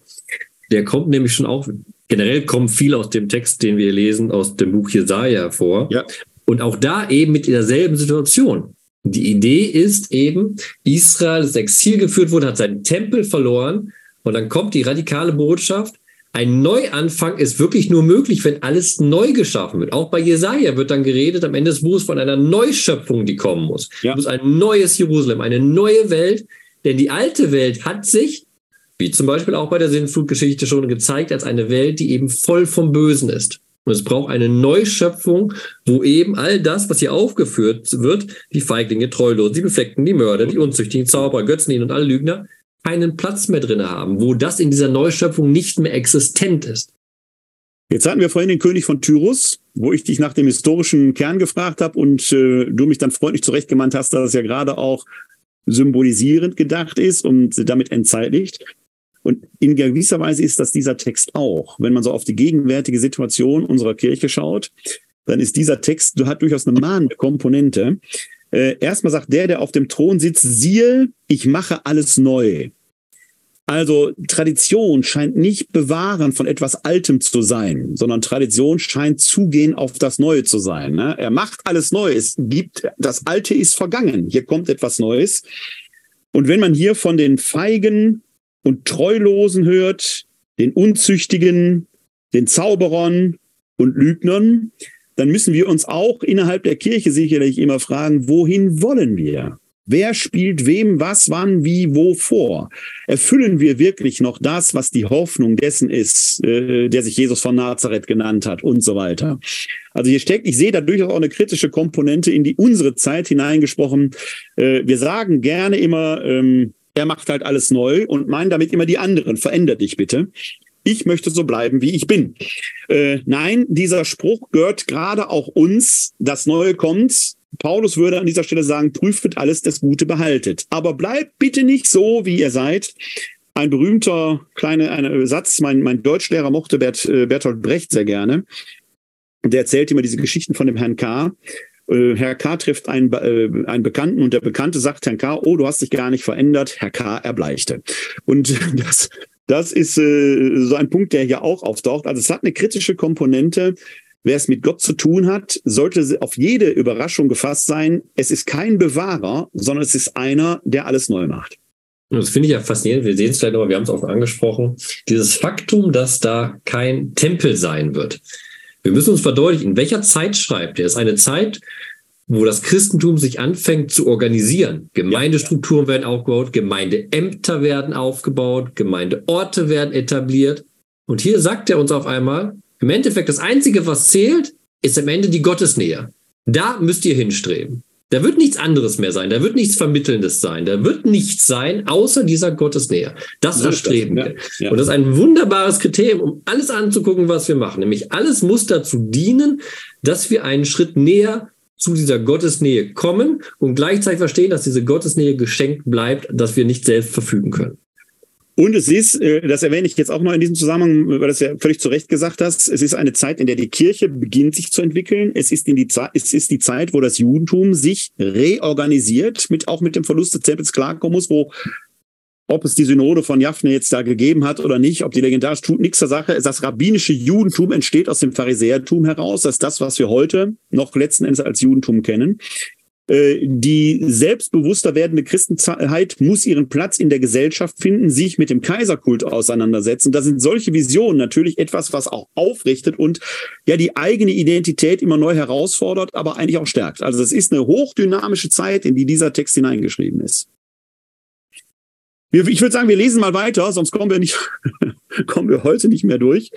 der kommt nämlich schon auch, generell kommt viel aus dem Text, den wir lesen, aus dem Buch Jesaja vor. Ja. Und auch da eben mit derselben Situation. Die Idee ist eben, Israel ins Exil geführt wurde, hat seinen Tempel verloren. Und dann kommt die radikale Botschaft, ein Neuanfang ist wirklich nur möglich, wenn alles neu geschaffen wird. Auch bei Jesaja wird dann geredet am Ende des Buches von einer Neuschöpfung, die kommen muss. Ja. Es muss ein neues Jerusalem, eine neue Welt, denn die alte Welt hat sich, wie zum Beispiel auch bei der Sinnflutgeschichte schon gezeigt, als eine Welt, die eben voll vom Bösen ist. Und es braucht eine Neuschöpfung, wo eben all das, was hier aufgeführt wird, die Feiglinge, Treulosen, die Befleckten, die Mörder, die Unzüchtigen, Zauberer, Götzen und alle Lügner, keinen Platz mehr drin haben, wo das in dieser Neuschöpfung nicht mehr existent ist. Jetzt hatten wir vorhin den König von Tyrus, wo ich dich nach dem historischen Kern gefragt habe und äh, du mich dann freundlich zurechtgemannt hast, dass es ja gerade auch symbolisierend gedacht ist und damit entzeitlicht. Und in gewisser Weise ist das dieser Text auch. Wenn man so auf die gegenwärtige Situation unserer Kirche schaut, dann ist dieser Text, hat durchaus eine mahnende Komponente. Äh, erstmal sagt der, der auf dem Thron sitzt, siehe, ich mache alles neu. Also Tradition scheint nicht bewahren von etwas Altem zu sein, sondern Tradition scheint zugehen auf das Neue zu sein. Ne? Er macht alles neu. Es gibt, das Alte ist vergangen. Hier kommt etwas Neues. Und wenn man hier von den feigen und Treulosen hört, den Unzüchtigen, den Zauberern und Lügnern, dann müssen wir uns auch innerhalb der Kirche sicherlich immer fragen, wohin wollen wir? Wer spielt wem was, wann, wie, wo vor? Erfüllen wir wirklich noch das, was die Hoffnung dessen ist, äh, der sich Jesus von Nazareth genannt hat und so weiter? Also hier steckt, ich sehe da durchaus auch eine kritische Komponente in die unsere Zeit hineingesprochen. Äh, wir sagen gerne immer, ähm, er macht halt alles neu und meint damit immer die anderen. Veränder dich bitte. Ich möchte so bleiben, wie ich bin. Äh, nein, dieser Spruch gehört gerade auch uns. Das Neue kommt. Paulus würde an dieser Stelle sagen, prüft alles, das Gute behaltet. Aber bleibt bitte nicht so, wie ihr seid. Ein berühmter kleiner Satz, mein, mein Deutschlehrer mochte Bert, äh, Bertolt Brecht sehr gerne. Der erzählt immer diese Geschichten von dem Herrn K. Äh, Herr K. trifft einen, äh, einen Bekannten und der Bekannte sagt Herrn K., oh, du hast dich gar nicht verändert. Herr K. erbleichte. Und das, das ist äh, so ein Punkt, der hier auch auftaucht. Also es hat eine kritische Komponente. Wer es mit Gott zu tun hat, sollte auf jede Überraschung gefasst sein. Es ist kein Bewahrer, sondern es ist einer, der alles neu macht. Das finde ich ja faszinierend. Wir sehen es vielleicht aber, wir haben es auch angesprochen. Dieses Faktum, dass da kein Tempel sein wird. Wir müssen uns verdeutlichen, in welcher Zeit schreibt er? Es ist eine Zeit, wo das Christentum sich anfängt zu organisieren. Gemeindestrukturen werden aufgebaut, Gemeindeämter werden aufgebaut, Gemeindeorte werden etabliert. Und hier sagt er uns auf einmal, im Endeffekt das Einzige, was zählt, ist am Ende die Gottesnähe. Da müsst ihr hinstreben. Da wird nichts anderes mehr sein, da wird nichts Vermittelndes sein, da wird nichts sein, außer dieser Gottesnähe. Das erstreben wir. Ja, ja. Und das ist ein wunderbares Kriterium, um alles anzugucken, was wir machen. Nämlich alles muss dazu dienen, dass wir einen Schritt näher zu dieser Gottesnähe kommen und gleichzeitig verstehen, dass diese Gottesnähe geschenkt bleibt, dass wir nicht selbst verfügen können. Und es ist, äh, das erwähne ich jetzt auch noch in diesem Zusammenhang, weil du das ja völlig zu Recht gesagt hast, es ist eine Zeit, in der die Kirche beginnt sich zu entwickeln. Es ist, in die Zeit, es ist die Zeit, wo das Judentum sich reorganisiert, mit, auch mit dem Verlust des Tempels klarkommen muss, wo ob es die Synode von Jaffne jetzt da gegeben hat oder nicht, ob die legendarisch tut nichts zur Sache. Das rabbinische Judentum entsteht aus dem Pharisäertum heraus. Das ist das, was wir heute noch letzten Endes als Judentum kennen. Äh, die selbstbewusster werdende Christenheit muss ihren Platz in der Gesellschaft finden, sich mit dem Kaiserkult auseinandersetzen. Da sind solche Visionen natürlich etwas, was auch aufrichtet und ja die eigene Identität immer neu herausfordert, aber eigentlich auch stärkt. Also es ist eine hochdynamische Zeit, in die dieser Text hineingeschrieben ist. Ich würde sagen, wir lesen mal weiter, sonst kommen wir nicht, kommen wir heute nicht mehr durch.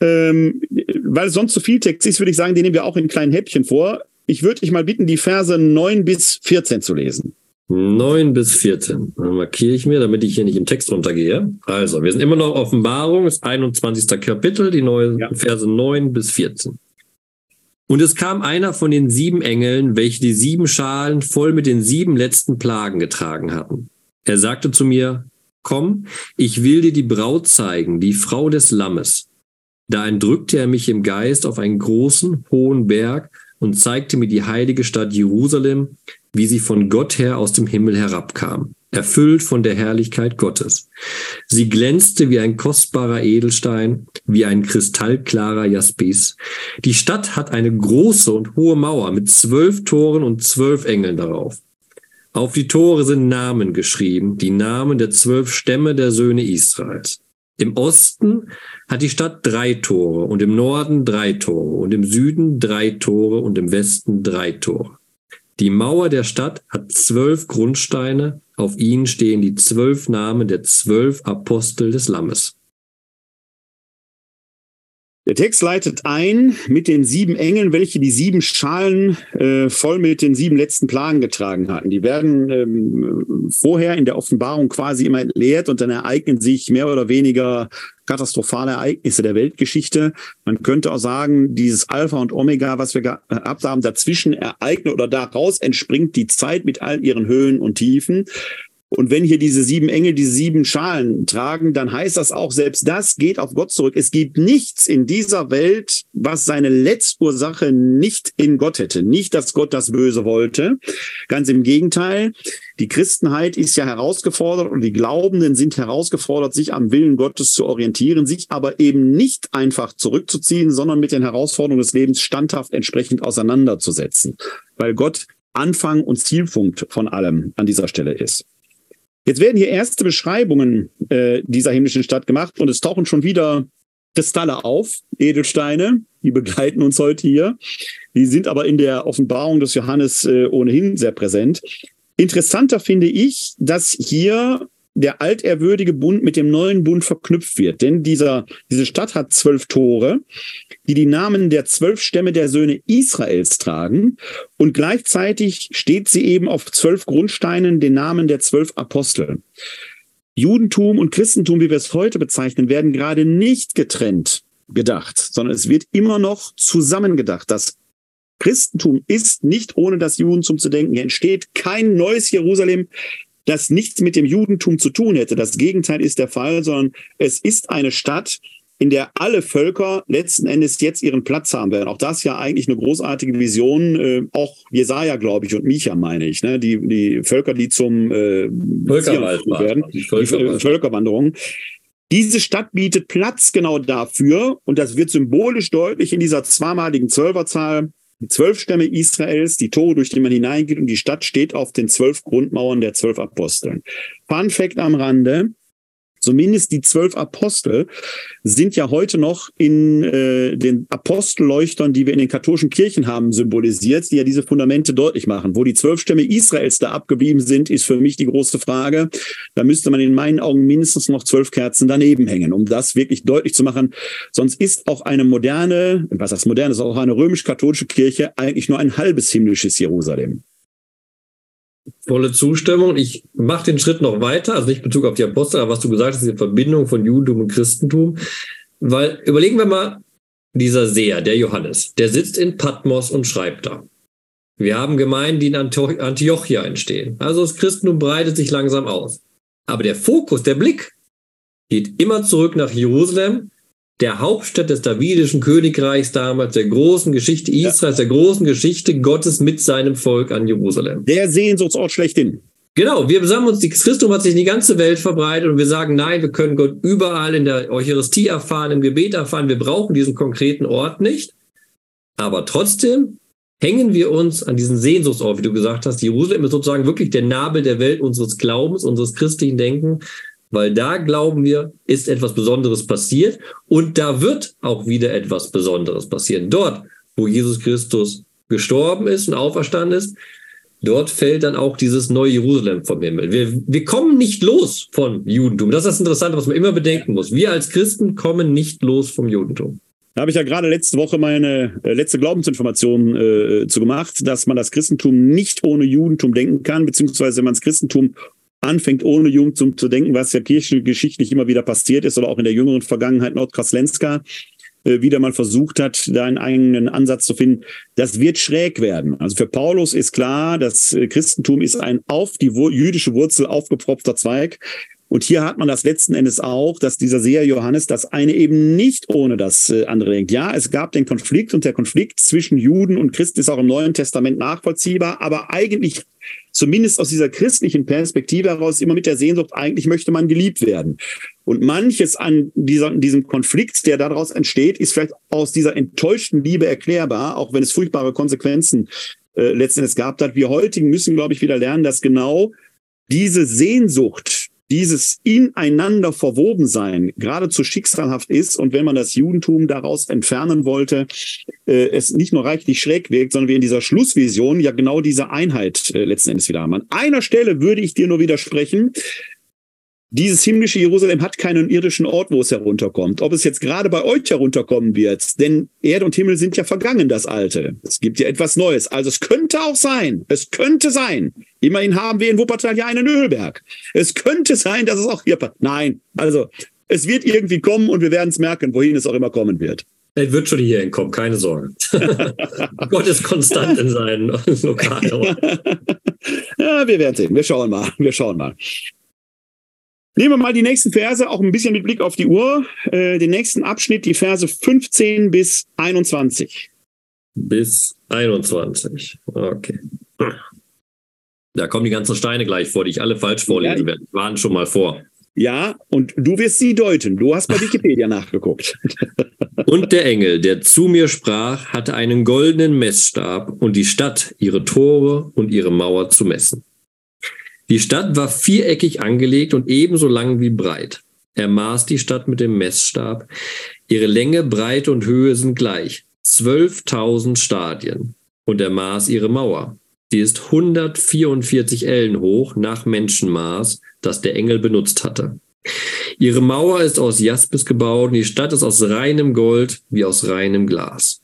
Ähm, weil es sonst zu viel Text ist, würde ich sagen, den nehmen wir auch in kleinen Häppchen vor. Ich würde dich mal bitten, die Verse 9 bis 14 zu lesen. 9 bis 14. Dann markiere ich mir, damit ich hier nicht im Text runtergehe. Also, wir sind immer noch Offenbarung, das 21. Kapitel, die neue ja. Verse 9 bis 14. Und es kam einer von den sieben Engeln, welche die sieben Schalen voll mit den sieben letzten Plagen getragen hatten. Er sagte zu mir, komm, ich will dir die Braut zeigen, die Frau des Lammes. Da entrückte er mich im Geist auf einen großen, hohen Berg und zeigte mir die heilige Stadt Jerusalem, wie sie von Gott her aus dem Himmel herabkam, erfüllt von der Herrlichkeit Gottes. Sie glänzte wie ein kostbarer Edelstein, wie ein kristallklarer Jaspis. Die Stadt hat eine große und hohe Mauer mit zwölf Toren und zwölf Engeln darauf. Auf die Tore sind Namen geschrieben, die Namen der zwölf Stämme der Söhne Israels. Im Osten hat die Stadt drei Tore und im Norden drei Tore und im Süden drei Tore und im Westen drei Tore. Die Mauer der Stadt hat zwölf Grundsteine, auf ihnen stehen die zwölf Namen der zwölf Apostel des Lammes. Der Text leitet ein mit den sieben Engeln, welche die sieben Schalen äh, voll mit den sieben letzten Plagen getragen hatten. Die werden ähm, vorher in der Offenbarung quasi immer entleert und dann ereignen sich mehr oder weniger katastrophale Ereignisse der Weltgeschichte. Man könnte auch sagen, dieses Alpha und Omega, was wir gehabt haben, dazwischen ereignet oder daraus entspringt die Zeit mit all ihren Höhen und Tiefen. Und wenn hier diese sieben Engel diese sieben Schalen tragen, dann heißt das auch, selbst das geht auf Gott zurück. Es gibt nichts in dieser Welt, was seine Letztursache nicht in Gott hätte. Nicht, dass Gott das Böse wollte. Ganz im Gegenteil. Die Christenheit ist ja herausgefordert und die Glaubenden sind herausgefordert, sich am Willen Gottes zu orientieren, sich aber eben nicht einfach zurückzuziehen, sondern mit den Herausforderungen des Lebens standhaft entsprechend auseinanderzusetzen. Weil Gott Anfang und Zielpunkt von allem an dieser Stelle ist. Jetzt werden hier erste Beschreibungen äh, dieser himmlischen Stadt gemacht und es tauchen schon wieder Kristalle auf, Edelsteine, die begleiten uns heute hier. Die sind aber in der Offenbarung des Johannes äh, ohnehin sehr präsent. Interessanter finde ich, dass hier der altehrwürdige Bund mit dem neuen Bund verknüpft wird. Denn dieser, diese Stadt hat zwölf Tore, die die Namen der zwölf Stämme der Söhne Israels tragen. Und gleichzeitig steht sie eben auf zwölf Grundsteinen den Namen der zwölf Apostel. Judentum und Christentum, wie wir es heute bezeichnen, werden gerade nicht getrennt gedacht, sondern es wird immer noch zusammengedacht. Das Christentum ist nicht ohne das Judentum zu denken. Hier entsteht kein neues Jerusalem, das nichts mit dem Judentum zu tun hätte. Das Gegenteil ist der Fall, sondern es ist eine Stadt, in der alle Völker letzten Endes jetzt ihren Platz haben werden. Auch das ja eigentlich eine großartige Vision, äh, auch Jesaja, glaube ich, und Micha meine ich, ne? die, die Völker, die zum äh, werden, die, Völkerwanderung. die Völkerwanderung. Diese Stadt bietet Platz genau dafür und das wird symbolisch deutlich in dieser zweimaligen Zwölferzahl die zwölf Stämme Israels, die Tore, durch die man hineingeht und die Stadt steht auf den zwölf Grundmauern der zwölf Aposteln. Fun Fact am Rande, Zumindest die zwölf Apostel sind ja heute noch in äh, den Apostelleuchtern, die wir in den katholischen Kirchen haben, symbolisiert, die ja diese Fundamente deutlich machen. Wo die zwölf Stämme Israels da abgeblieben sind, ist für mich die große Frage. Da müsste man in meinen Augen mindestens noch zwölf Kerzen daneben hängen, um das wirklich deutlich zu machen. Sonst ist auch eine moderne, was heißt moderne, ist auch eine römisch-katholische Kirche eigentlich nur ein halbes himmlisches Jerusalem volle Zustimmung. Ich mache den Schritt noch weiter, also nicht Bezug auf die Apostel, aber was du gesagt hast, die Verbindung von Judentum und Christentum. Weil überlegen wir mal, dieser Seher, der Johannes, der sitzt in Patmos und schreibt da. Wir haben Gemeinden, die in Antiochia entstehen. Also das Christentum breitet sich langsam aus. Aber der Fokus, der Blick geht immer zurück nach Jerusalem der Hauptstadt des davidischen Königreichs damals, der großen Geschichte Israels, ja. der großen Geschichte Gottes mit seinem Volk an Jerusalem. Der Sehnsuchtsort schlechthin. Genau, wir sagen uns, das Christum hat sich in die ganze Welt verbreitet und wir sagen, nein, wir können Gott überall in der Eucharistie erfahren, im Gebet erfahren, wir brauchen diesen konkreten Ort nicht. Aber trotzdem hängen wir uns an diesen Sehnsuchtsort, wie du gesagt hast. Jerusalem ist sozusagen wirklich der Nabel der Welt unseres Glaubens, unseres christlichen Denken, weil da glauben wir, ist etwas Besonderes passiert und da wird auch wieder etwas Besonderes passieren. Dort, wo Jesus Christus gestorben ist und auferstanden ist, dort fällt dann auch dieses neue Jerusalem vom Himmel. Wir, wir kommen nicht los vom Judentum. Das ist das Interessante, was man immer bedenken muss. Wir als Christen kommen nicht los vom Judentum. Da habe ich ja gerade letzte Woche meine äh, letzte Glaubensinformation äh, zu gemacht, dass man das Christentum nicht ohne Judentum denken kann, beziehungsweise wenn man das Christentum anfängt, ohne Judentum zu denken, was ja kirchengeschichtlich immer wieder passiert ist oder auch in der jüngeren Vergangenheit Nordkoslenska äh, wieder mal versucht hat, da einen eigenen Ansatz zu finden, das wird schräg werden. Also für Paulus ist klar, das äh, Christentum ist ein auf die jüdische Wurzel aufgepropfter Zweig. Und hier hat man das letzten Endes auch, dass dieser Seher Johannes das eine eben nicht ohne das äh, andere denkt. Ja, es gab den Konflikt und der Konflikt zwischen Juden und Christen ist auch im Neuen Testament nachvollziehbar, aber eigentlich zumindest aus dieser christlichen Perspektive heraus immer mit der Sehnsucht, eigentlich möchte man geliebt werden. Und manches an dieser, diesem Konflikt, der daraus entsteht, ist vielleicht aus dieser enttäuschten Liebe erklärbar, auch wenn es furchtbare Konsequenzen äh, letztendlich gab hat. Wir heutigen müssen, glaube ich, wieder lernen, dass genau diese Sehnsucht dieses ineinander verwoben sein geradezu schicksalhaft ist und wenn man das Judentum daraus entfernen wollte, äh, es nicht nur reichlich schräg wirkt, sondern wir in dieser Schlussvision ja genau diese Einheit äh, letzten Endes wieder haben. An einer Stelle würde ich dir nur widersprechen, dieses himmlische Jerusalem hat keinen irdischen Ort, wo es herunterkommt. Ob es jetzt gerade bei euch herunterkommen wird, denn Erde und Himmel sind ja vergangen, das Alte. Es gibt ja etwas Neues. Also es könnte auch sein, es könnte sein. Immerhin haben wir in Wuppertal ja einen Ölberg. Es könnte sein, dass es auch hier. Nein, also es wird irgendwie kommen und wir werden es merken, wohin es auch immer kommen wird. Er wird schon hierhin kommen, keine Sorge. Gott ist konstant in seinen Lokalen. ja, wir werden sehen. Wir schauen mal. Wir schauen mal. Nehmen wir mal die nächsten Verse, auch ein bisschen mit Blick auf die Uhr. Äh, den nächsten Abschnitt, die Verse 15 bis 21. Bis 21. Okay. Da kommen die ganzen Steine gleich vor, die ich alle falsch vorlesen ja, werde. Waren schon mal vor. Ja, und du wirst sie deuten. Du hast bei Wikipedia nachgeguckt. Und der Engel, der zu mir sprach, hatte einen goldenen Messstab und die Stadt, ihre Tore und ihre Mauer zu messen. Die Stadt war viereckig angelegt und ebenso lang wie breit. Er maß die Stadt mit dem Messstab. Ihre Länge, Breite und Höhe sind gleich. 12.000 Stadien. Und er maß ihre Mauer. Die ist 144 Ellen hoch nach Menschenmaß, das der Engel benutzt hatte. Ihre Mauer ist aus Jaspis gebaut und die Stadt ist aus reinem Gold wie aus reinem Glas.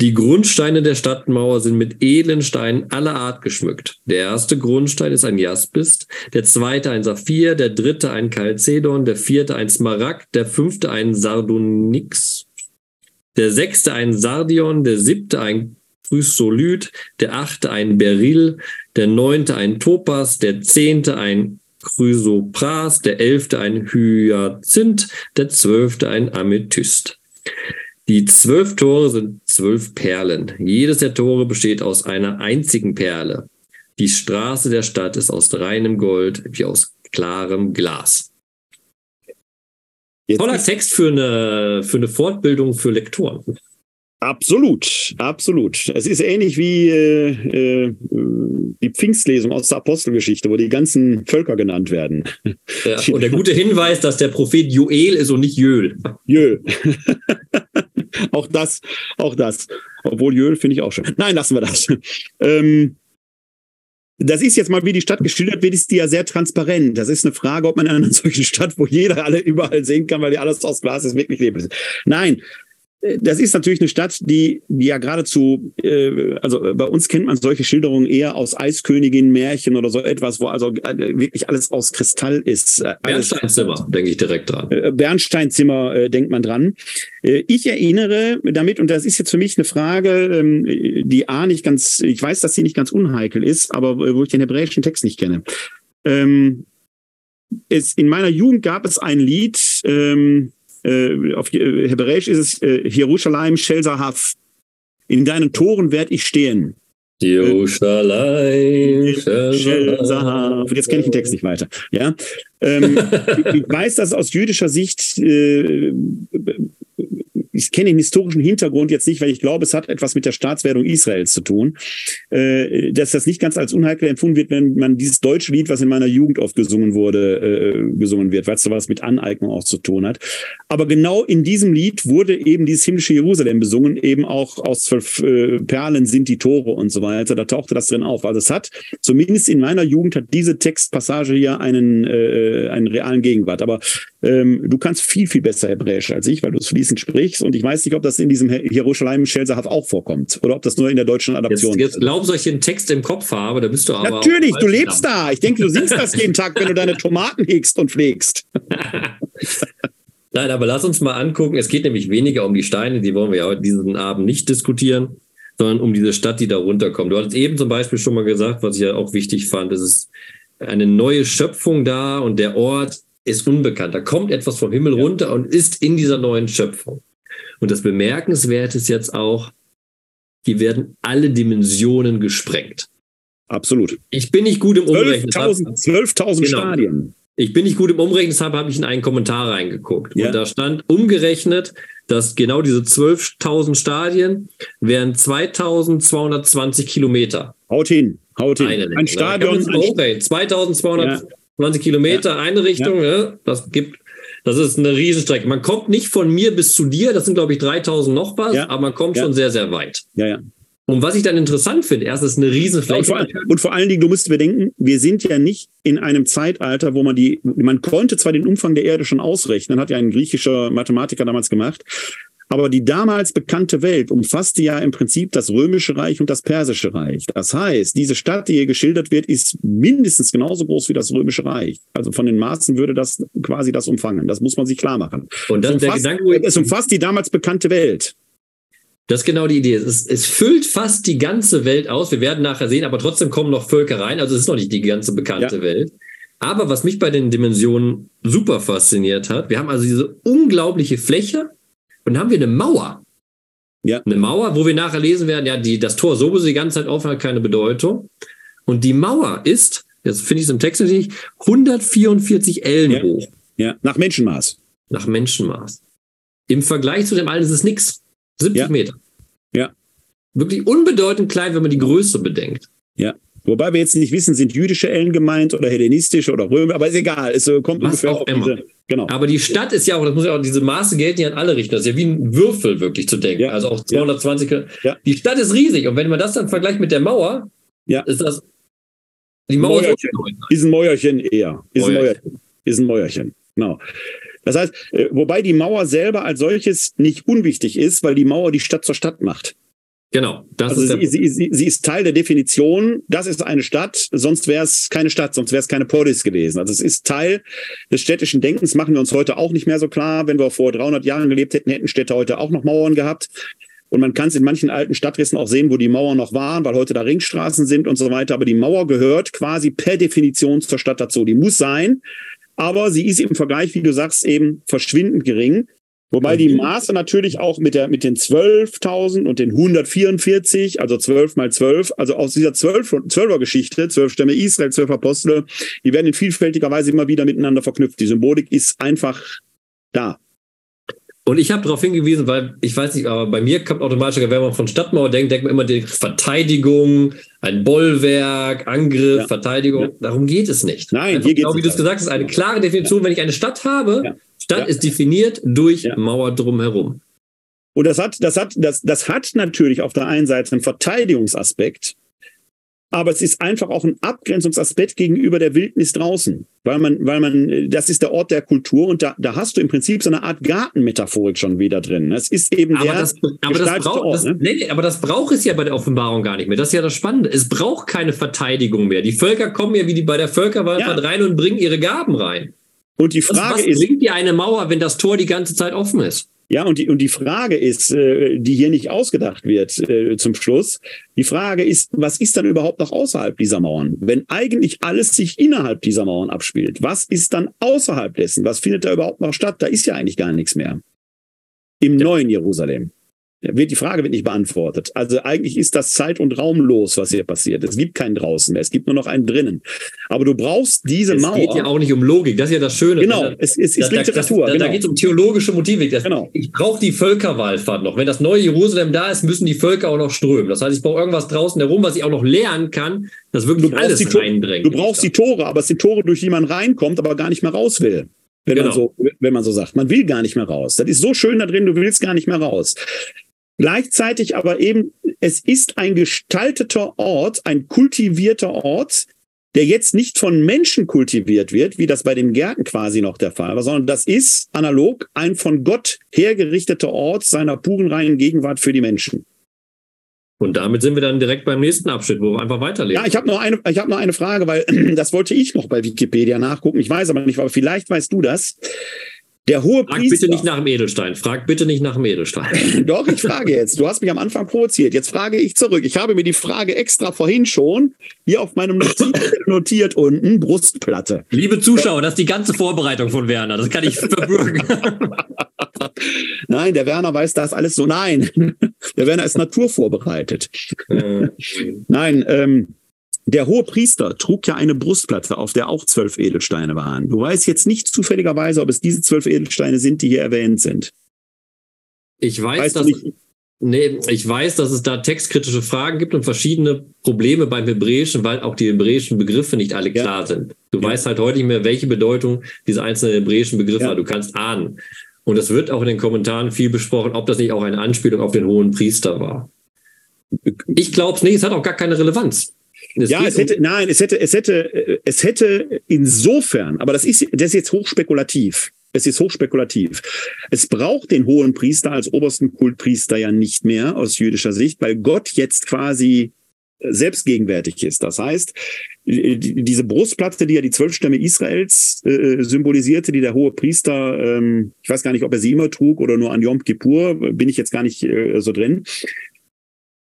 Die Grundsteine der Stadtmauer sind mit edlen Steinen aller Art geschmückt. Der erste Grundstein ist ein Jaspist, der zweite ein Saphir, der dritte ein Chalcedon, der vierte ein Smaragd, der fünfte ein Sardonyx, der sechste ein Sardion, der siebte ein Chrysolith, der achte ein Beryl, der neunte ein Topas, der zehnte ein Chrysopras, der elfte ein Hyazinth, der zwölfte ein Amethyst. Die zwölf Tore sind zwölf Perlen. Jedes der Tore besteht aus einer einzigen Perle. Die Straße der Stadt ist aus reinem Gold wie aus klarem Glas. Jetzt Toller Text für eine, für eine Fortbildung für Lektoren. Absolut, absolut. Es ist ähnlich wie äh, äh, die Pfingstlesung aus der Apostelgeschichte, wo die ganzen Völker genannt werden. Ja, und der gute Hinweis, dass der Prophet Joel ist und nicht Jöl. Jöl. auch das, auch das. Obwohl Jöl finde ich auch schön. Nein, lassen wir das. Ähm, das ist jetzt mal, wie die Stadt geschildert wird, ist die ja sehr transparent. Das ist eine Frage, ob man in einer solchen Stadt, wo jeder alle überall sehen kann, weil die alles aus Glas ist, wirklich leben. Nein, das ist natürlich eine Stadt, die, die ja geradezu, äh, also bei uns kennt man solche Schilderungen eher aus Eiskönigin, Märchen oder so etwas, wo also äh, wirklich alles aus Kristall ist. Äh, Bernsteinzimmer, denke ich direkt dran. Äh, Bernsteinzimmer äh, denkt man dran. Äh, ich erinnere damit, und das ist jetzt für mich eine Frage, ähm, die A nicht ganz, ich weiß, dass sie nicht ganz unheikel ist, aber wo ich den hebräischen Text nicht kenne. Ähm, es, in meiner Jugend gab es ein Lied, ähm, äh, auf äh, Hebräisch ist es äh, Jerusalem Shel Zahav. In deinen Toren werde ich stehen. Jerusalem Shel Zahav. Jetzt kenne ich den Text nicht weiter. Ja, ähm, ich weiß, dass aus jüdischer Sicht äh, ich kenne den historischen Hintergrund jetzt nicht, weil ich glaube, es hat etwas mit der Staatswerdung Israels zu tun, äh, dass das nicht ganz als unheikel empfunden wird, wenn man dieses deutsche Lied, was in meiner Jugend oft gesungen wurde, äh, gesungen wird, weil es was mit Aneignung auch zu tun hat. Aber genau in diesem Lied wurde eben dieses himmlische Jerusalem besungen, eben auch aus zwölf äh, Perlen sind die Tore und so weiter. Da tauchte das drin auf. Also es hat, zumindest in meiner Jugend, hat diese Textpassage hier einen, äh, einen realen Gegenwart. Aber ähm, du kannst viel, viel besser Hebräisch als ich, weil du es fließend sprichst. Und ich weiß nicht, ob das in diesem Jerusalem Schelsahaft auch vorkommt oder ob das nur in der deutschen Adaption jetzt, jetzt glaubst du, ich einen Text im Kopf habe, da bist du aber. Natürlich, du lebst da. Ich denke, du siehst das jeden Tag, wenn du deine Tomaten hegst und pflegst. Nein, aber lass uns mal angucken. Es geht nämlich weniger um die Steine, die wollen wir ja heute diesen Abend nicht diskutieren, sondern um diese Stadt, die da runterkommt. Du hattest eben zum Beispiel schon mal gesagt, was ich ja auch wichtig fand, es ist eine neue Schöpfung da und der Ort ist unbekannt. Da kommt etwas vom Himmel runter und ist in dieser neuen Schöpfung. Und das Bemerkenswerte ist jetzt auch, hier werden alle Dimensionen gesprengt. Absolut. Ich bin nicht gut im Umrechnen. 12.000 12 genau. Stadien. Ich bin nicht gut im Umrechnen, deshalb habe ich in einen Kommentar reingeguckt. Ja. Und da stand umgerechnet, dass genau diese 12.000 Stadien wären 2.220 Kilometer. Haut hin, haut hin. Eine ein Stadion. Ein 2.220 ja. Kilometer, ja. eine Richtung. Ja. Das gibt, das ist eine Riesenstrecke. Man kommt nicht von mir bis zu dir, das sind glaube ich 3.000 noch was, aber man kommt schon sehr, sehr weit. Ja, ja. Und was ich dann interessant finde, erst ist eine Riesenfläche. Und vor, und vor allen Dingen, du musst bedenken, wir sind ja nicht in einem Zeitalter, wo man die, man konnte zwar den Umfang der Erde schon ausrechnen, hat ja ein griechischer Mathematiker damals gemacht, aber die damals bekannte Welt umfasste ja im Prinzip das Römische Reich und das Persische Reich. Das heißt, diese Stadt, die hier geschildert wird, ist mindestens genauso groß wie das Römische Reich. Also von den Maßen würde das quasi das umfangen. Das muss man sich klar machen. Und dann es umfasst, der Gedanke, es umfasst die damals bekannte Welt. Das ist genau die Idee. Es, es, füllt fast die ganze Welt aus. Wir werden nachher sehen, aber trotzdem kommen noch Völker rein. Also es ist noch nicht die ganze bekannte ja. Welt. Aber was mich bei den Dimensionen super fasziniert hat, wir haben also diese unglaubliche Fläche und dann haben wir eine Mauer. Ja. Eine Mauer, wo wir nachher lesen werden, ja, die, das Tor so die ganze Zeit offen hat keine Bedeutung. Und die Mauer ist, jetzt finde ich es im Text natürlich, 144 Ellen ja. hoch. Ja, nach Menschenmaß. Nach Menschenmaß. Im Vergleich zu dem allen ist es nichts. 70 ja. Meter. Ja. Wirklich unbedeutend klein, wenn man die Größe bedenkt. Ja. Wobei wir jetzt nicht wissen, sind jüdische Ellen gemeint oder hellenistische oder Römer, aber ist egal. Es äh, kommt Was ungefähr auch immer. Diese, genau. Aber die Stadt ist ja auch, das muss ja auch, diese Maße gelten ja an alle Richtungen. Das ist ja wie ein Würfel wirklich zu denken. Ja. Also auch 220. Ja. Die Stadt ist riesig. Und wenn man das dann vergleicht mit der Mauer, ja. ist das, die Mauer Mäuerchen. ist, ein Mäuerchen eher. Ist Mäuerchen. ein Mäuerchen. Ist ein Mäuerchen. Genau. Das heißt, äh, wobei die Mauer selber als solches nicht unwichtig ist, weil die Mauer die Stadt zur Stadt macht. Genau. Das also ist sie, sie, sie, ist Teil der Definition, das ist eine Stadt, sonst wäre es keine Stadt, sonst wäre es keine Polis gewesen. Also es ist Teil des städtischen Denkens, machen wir uns heute auch nicht mehr so klar. Wenn wir vor 300 Jahren gelebt hätten, hätten Städte heute auch noch Mauern gehabt. Und man kann es in manchen alten Stadtrissen auch sehen, wo die Mauern noch waren, weil heute da Ringstraßen sind und so weiter. Aber die Mauer gehört quasi per Definition zur Stadt dazu. Die muss sein, aber sie ist im Vergleich, wie du sagst, eben verschwindend gering. Wobei die Maße natürlich auch mit, der, mit den 12.000 und den 144, also 12 mal 12, also aus dieser 12, 12er Geschichte, 12 Stämme Israel, 12 Apostel, die werden in vielfältiger Weise immer wieder miteinander verknüpft. Die Symbolik ist einfach da. Und ich habe darauf hingewiesen, weil ich weiß nicht, aber bei mir kommt automatisch, wenn man von Stadtmauer denkt, denkt man immer die Verteidigung, ein Bollwerk, Angriff, ja. Verteidigung. Ja. Darum geht es nicht. Nein, Einfach, hier geht genau, wie du es gesagt hast, eine klare Definition. Wenn ich eine Stadt habe, Stadt ist definiert durch Mauer drumherum. Und das hat, das hat, das, das hat natürlich auf der einen Seite einen Verteidigungsaspekt, aber es ist einfach auch ein Abgrenzungsaspekt gegenüber der Wildnis draußen, weil man, weil man, das ist der Ort der Kultur und da, da hast du im Prinzip so eine Art Gartenmetaphorik schon wieder drin. Es ist eben aber der das, aber das braucht, Ort, das, ne? nee, aber das braucht es ja bei der Offenbarung gar nicht mehr. Das ist ja das Spannende. Es braucht keine Verteidigung mehr. Die Völker kommen ja wie die bei der Völkerwahl ja. rein und bringen ihre Gaben rein. Und die Frage was, was ist, bringt dir eine Mauer, wenn das Tor die ganze Zeit offen ist? Ja, und die, und die Frage ist, äh, die hier nicht ausgedacht wird äh, zum Schluss, die Frage ist, was ist dann überhaupt noch außerhalb dieser Mauern? Wenn eigentlich alles sich innerhalb dieser Mauern abspielt, was ist dann außerhalb dessen? Was findet da überhaupt noch statt? Da ist ja eigentlich gar nichts mehr. Im ja. neuen Jerusalem. Wird, die Frage wird nicht beantwortet. Also eigentlich ist das zeit- und raumlos, was hier passiert. Es gibt keinen draußen mehr. Es gibt nur noch einen drinnen. Aber du brauchst diese es Mauer. Es geht ja auch nicht um Logik, das ist ja das Schöne. Genau, es, es ist da, Literatur. Da, genau. da geht es um theologische Motive. Das, genau. Ich brauche die Völkerwallfahrt noch. Wenn das neue Jerusalem da ist, müssen die Völker auch noch strömen. Das heißt, ich brauche irgendwas draußen herum, was ich auch noch lernen kann, das wirklich du alles die reindrängt. Du brauchst die Tore, aber es sind Tore, durch die man reinkommt, aber gar nicht mehr raus will. Wenn, genau. man so, wenn man so sagt. Man will gar nicht mehr raus. Das ist so schön da drin, du willst gar nicht mehr raus. Gleichzeitig aber eben, es ist ein gestalteter Ort, ein kultivierter Ort, der jetzt nicht von Menschen kultiviert wird, wie das bei den Gärten quasi noch der Fall war, sondern das ist analog ein von Gott hergerichteter Ort seiner puren reinen Gegenwart für die Menschen. Und damit sind wir dann direkt beim nächsten Abschnitt, wo wir einfach weiterlesen. Ja, ich habe noch eine, ich habe noch eine Frage, weil das wollte ich noch bei Wikipedia nachgucken. Ich weiß aber nicht, aber vielleicht weißt du das. Der hohe Frag bitte nicht nach dem Edelstein. Frag bitte nicht nach dem Edelstein. Doch, ich frage jetzt. Du hast mich am Anfang provoziert. Jetzt frage ich zurück. Ich habe mir die Frage extra vorhin schon hier auf meinem Notiz notiert unten, Brustplatte. Liebe Zuschauer, das ist die ganze Vorbereitung von Werner. Das kann ich verbürgen. Nein, der Werner weiß das alles so. Nein, der Werner ist naturvorbereitet. Nein, ähm, der hohe Priester trug ja eine Brustplatte, auf der auch zwölf Edelsteine waren. Du weißt jetzt nicht zufälligerweise, ob es diese zwölf Edelsteine sind, die hier erwähnt sind. Ich weiß, weißt dass, nee, ich weiß, dass es da textkritische Fragen gibt und verschiedene Probleme beim Hebräischen, weil auch die hebräischen Begriffe nicht alle klar ja. sind. Du ja. weißt halt heute nicht mehr, welche Bedeutung diese einzelnen hebräischen Begriffe ja. haben. Du kannst ahnen. Und es wird auch in den Kommentaren viel besprochen, ob das nicht auch eine Anspielung auf den hohen Priester war. Ich glaube es nicht, es hat auch gar keine Relevanz. Es ja, es hätte, um nein, es hätte, es hätte, es hätte insofern, aber das ist, das ist jetzt hochspekulativ. Es ist hochspekulativ. Es braucht den hohen Priester als obersten Kultpriester ja nicht mehr aus jüdischer Sicht, weil Gott jetzt quasi selbstgegenwärtig ist. Das heißt, diese Brustplatte, die ja die zwölf Stämme Israels äh, symbolisierte, die der hohe Priester, ähm, ich weiß gar nicht, ob er sie immer trug oder nur an Yom Kippur, bin ich jetzt gar nicht äh, so drin.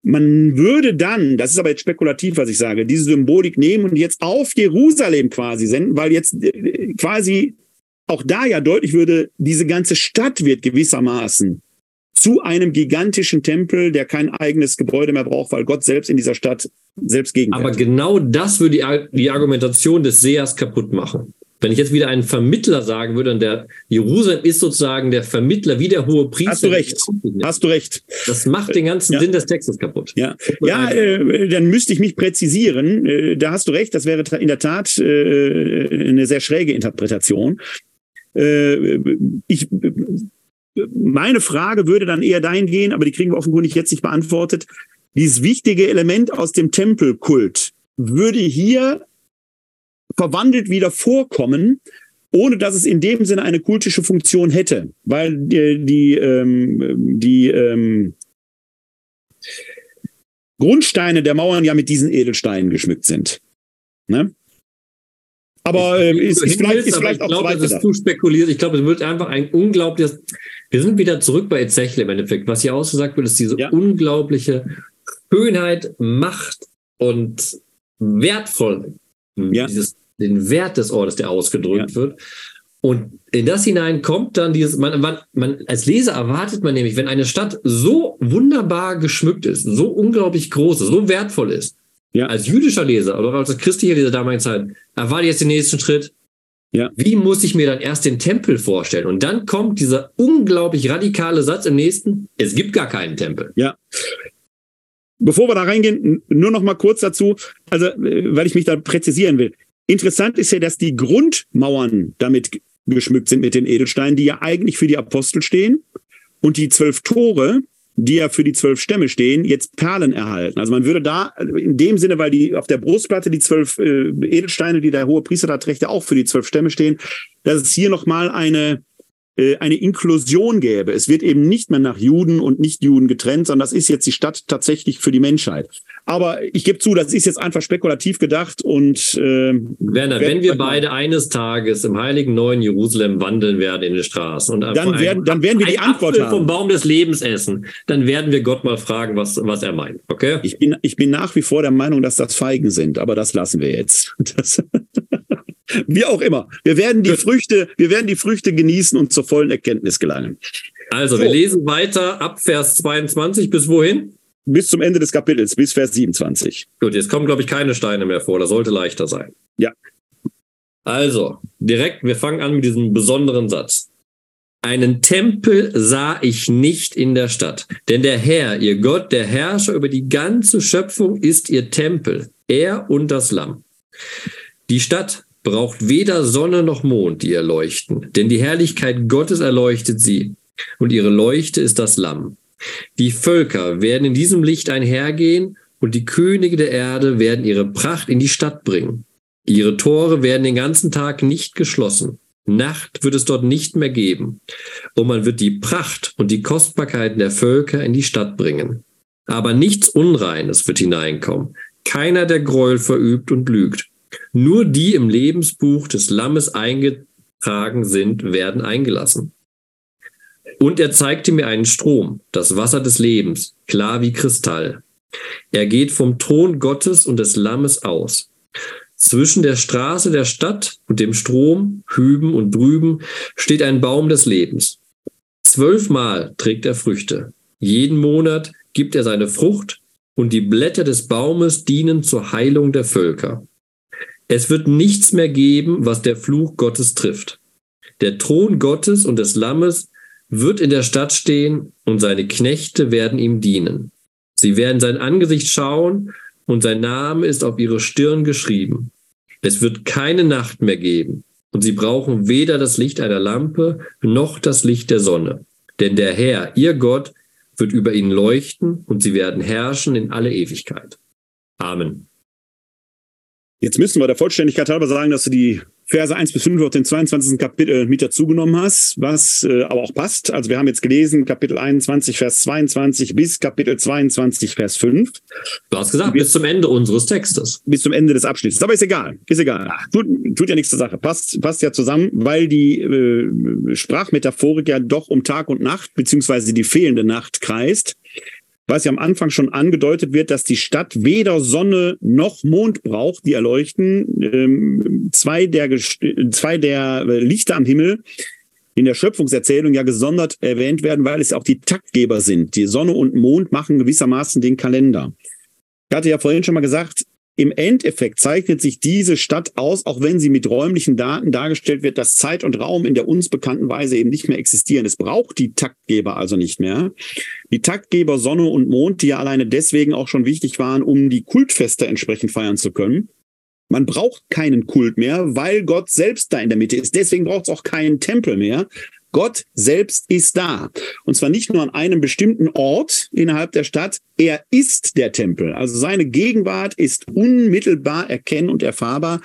Man würde dann, das ist aber jetzt spekulativ, was ich sage, diese Symbolik nehmen und jetzt auf Jerusalem quasi senden, weil jetzt äh, quasi auch da ja deutlich würde, diese ganze Stadt wird gewissermaßen zu einem gigantischen Tempel, der kein eigenes Gebäude mehr braucht, weil Gott selbst in dieser Stadt selbst gegenwärtig Aber genau das würde die, die Argumentation des Sehers kaputt machen. Wenn ich jetzt wieder einen Vermittler sagen würde, und der Jerusalem ist sozusagen der Vermittler, wie der hohe Priester. Hast du recht. Hast du recht. Das macht den ganzen ja. Sinn des Textes kaputt. Ja, ja äh, dann müsste ich mich präzisieren. Äh, da hast du recht. Das wäre in der Tat äh, eine sehr schräge Interpretation. Äh, ich, meine Frage würde dann eher dahin gehen, aber die kriegen wir offenkundig jetzt nicht beantwortet. Dieses wichtige Element aus dem Tempelkult würde hier verwandelt wieder vorkommen, ohne dass es in dem Sinne eine kultische Funktion hätte, weil die, die, ähm, die ähm, Grundsteine der Mauern ja mit diesen Edelsteinen geschmückt sind. Ne? Aber äh, ist, ist, vielleicht, ist vielleicht auch ich glaube, das ist zu spekuliert. Ich glaube, es wird einfach ein unglaubliches. Wir sind wieder zurück bei Ezechiel im Endeffekt. Was hier ausgesagt wird, ist diese ja. unglaubliche Schönheit, Macht und wertvoll. Ja. Dieses den Wert des Ortes, der ausgedrückt ja. wird. Und in das hinein kommt dann dieses, man, man, man, als Leser erwartet man nämlich, wenn eine Stadt so wunderbar geschmückt ist, so unglaublich groß ist, so wertvoll ist, ja. als jüdischer Leser oder als christlicher Leser damaligen Zeit, erwarte jetzt den nächsten Schritt. Ja. Wie muss ich mir dann erst den Tempel vorstellen? Und dann kommt dieser unglaublich radikale Satz im nächsten, es gibt gar keinen Tempel. Ja. Bevor wir da reingehen, nur noch mal kurz dazu, also, äh, weil ich mich da präzisieren will. Interessant ist ja, dass die Grundmauern damit geschmückt sind mit den Edelsteinen, die ja eigentlich für die Apostel stehen. Und die zwölf Tore, die ja für die zwölf Stämme stehen, jetzt Perlen erhalten. Also man würde da in dem Sinne, weil die auf der Brustplatte die zwölf äh, Edelsteine, die der hohe Priester da trägt, ja auch für die zwölf Stämme stehen, dass es hier nochmal eine äh, eine Inklusion gäbe. Es wird eben nicht mehr nach Juden und Nicht-Juden getrennt, sondern das ist jetzt die Stadt tatsächlich für die Menschheit. Aber ich gebe zu, das ist jetzt einfach spekulativ gedacht und äh, Werner, wenn wir beide eines Tages im heiligen neuen Jerusalem wandeln werden in den Straßen und dann werden, dann werden wir die Antwort Apfel haben. vom Baum des Lebens essen, dann werden wir Gott mal fragen, was, was er meint. Okay? Ich bin, ich bin nach wie vor der Meinung, dass das Feigen sind, aber das lassen wir jetzt. Das wie auch immer. Wir werden die Früchte, wir werden die Früchte genießen und zur vollen Erkenntnis gelangen. Also, so. wir lesen weiter ab Vers 22 bis wohin? Bis zum Ende des Kapitels, bis Vers 27. Gut, jetzt kommen, glaube ich, keine Steine mehr vor. Das sollte leichter sein. Ja. Also, direkt, wir fangen an mit diesem besonderen Satz. Einen Tempel sah ich nicht in der Stadt, denn der Herr, ihr Gott, der Herrscher über die ganze Schöpfung, ist ihr Tempel, er und das Lamm. Die Stadt braucht weder Sonne noch Mond, die erleuchten, denn die Herrlichkeit Gottes erleuchtet sie, und ihre Leuchte ist das Lamm. Die Völker werden in diesem Licht einhergehen, und die Könige der Erde werden ihre Pracht in die Stadt bringen. Ihre Tore werden den ganzen Tag nicht geschlossen. Nacht wird es dort nicht mehr geben. Und man wird die Pracht und die Kostbarkeiten der Völker in die Stadt bringen. Aber nichts Unreines wird hineinkommen. Keiner, der Gräuel verübt und lügt. Nur die im Lebensbuch des Lammes eingetragen sind, werden eingelassen. Und er zeigte mir einen Strom, das Wasser des Lebens, klar wie Kristall. Er geht vom Thron Gottes und des Lammes aus. Zwischen der Straße der Stadt und dem Strom, hüben und drüben, steht ein Baum des Lebens. Zwölfmal trägt er Früchte. Jeden Monat gibt er seine Frucht und die Blätter des Baumes dienen zur Heilung der Völker. Es wird nichts mehr geben, was der Fluch Gottes trifft. Der Thron Gottes und des Lammes wird in der Stadt stehen und seine Knechte werden ihm dienen. Sie werden sein Angesicht schauen und sein Name ist auf ihre Stirn geschrieben. Es wird keine Nacht mehr geben und sie brauchen weder das Licht einer Lampe noch das Licht der Sonne. Denn der Herr, ihr Gott, wird über ihnen leuchten und sie werden herrschen in alle Ewigkeit. Amen. Jetzt müssen wir der Vollständigkeit halber sagen, dass du die Verse 1 bis 5 auf den 22. Kapitel mit dazugenommen hast, was äh, aber auch passt. Also wir haben jetzt gelesen Kapitel 21, Vers 22 bis Kapitel 22, Vers 5. Du hast gesagt, bis zum Ende unseres Textes. Bis zum Ende des Abschnitts. Aber ist egal, ist egal. Tut, tut ja nichts zur Sache. Passt, passt ja zusammen, weil die äh, Sprachmetaphorik ja doch um Tag und Nacht, beziehungsweise die fehlende Nacht kreist was ja am Anfang schon angedeutet wird, dass die Stadt weder Sonne noch Mond braucht, die erleuchten. Ähm, zwei, der, zwei der Lichter am Himmel in der Schöpfungserzählung ja gesondert erwähnt werden, weil es auch die Taktgeber sind. Die Sonne und Mond machen gewissermaßen den Kalender. Ich hatte ja vorhin schon mal gesagt, im Endeffekt zeichnet sich diese Stadt aus, auch wenn sie mit räumlichen Daten dargestellt wird, dass Zeit und Raum in der uns bekannten Weise eben nicht mehr existieren. Es braucht die Taktgeber also nicht mehr. Die Taktgeber Sonne und Mond, die ja alleine deswegen auch schon wichtig waren, um die Kultfeste entsprechend feiern zu können. Man braucht keinen Kult mehr, weil Gott selbst da in der Mitte ist. Deswegen braucht es auch keinen Tempel mehr, Gott selbst ist da. Und zwar nicht nur an einem bestimmten Ort innerhalb der Stadt, er ist der Tempel. Also seine Gegenwart ist unmittelbar erkennen und erfahrbar.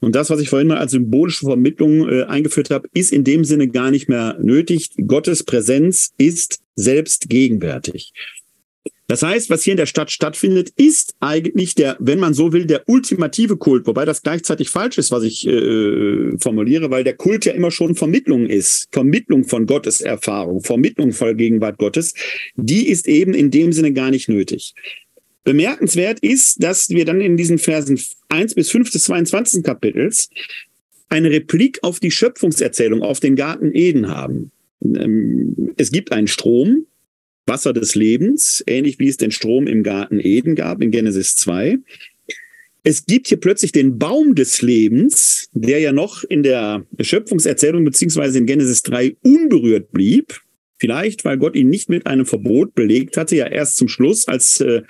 Und das, was ich vorhin mal als symbolische Vermittlung äh, eingeführt habe, ist in dem Sinne gar nicht mehr nötig. Gottes Präsenz ist selbst gegenwärtig. Das heißt, was hier in der Stadt stattfindet, ist eigentlich der, wenn man so will, der ultimative Kult, wobei das gleichzeitig falsch ist, was ich äh, formuliere, weil der Kult ja immer schon Vermittlung ist, Vermittlung von Gottes Erfahrung, Vermittlung von Gegenwart Gottes, die ist eben in dem Sinne gar nicht nötig. Bemerkenswert ist, dass wir dann in diesen Versen 1 bis 5 des 22. Kapitels eine Replik auf die Schöpfungserzählung, auf den Garten Eden haben. Ähm, es gibt einen Strom, Wasser des Lebens, ähnlich wie es den Strom im Garten Eden gab in Genesis 2. Es gibt hier plötzlich den Baum des Lebens, der ja noch in der Schöpfungserzählung beziehungsweise in Genesis 3 unberührt blieb. Vielleicht, weil Gott ihn nicht mit einem Verbot belegt hatte, ja erst zum Schluss, als äh,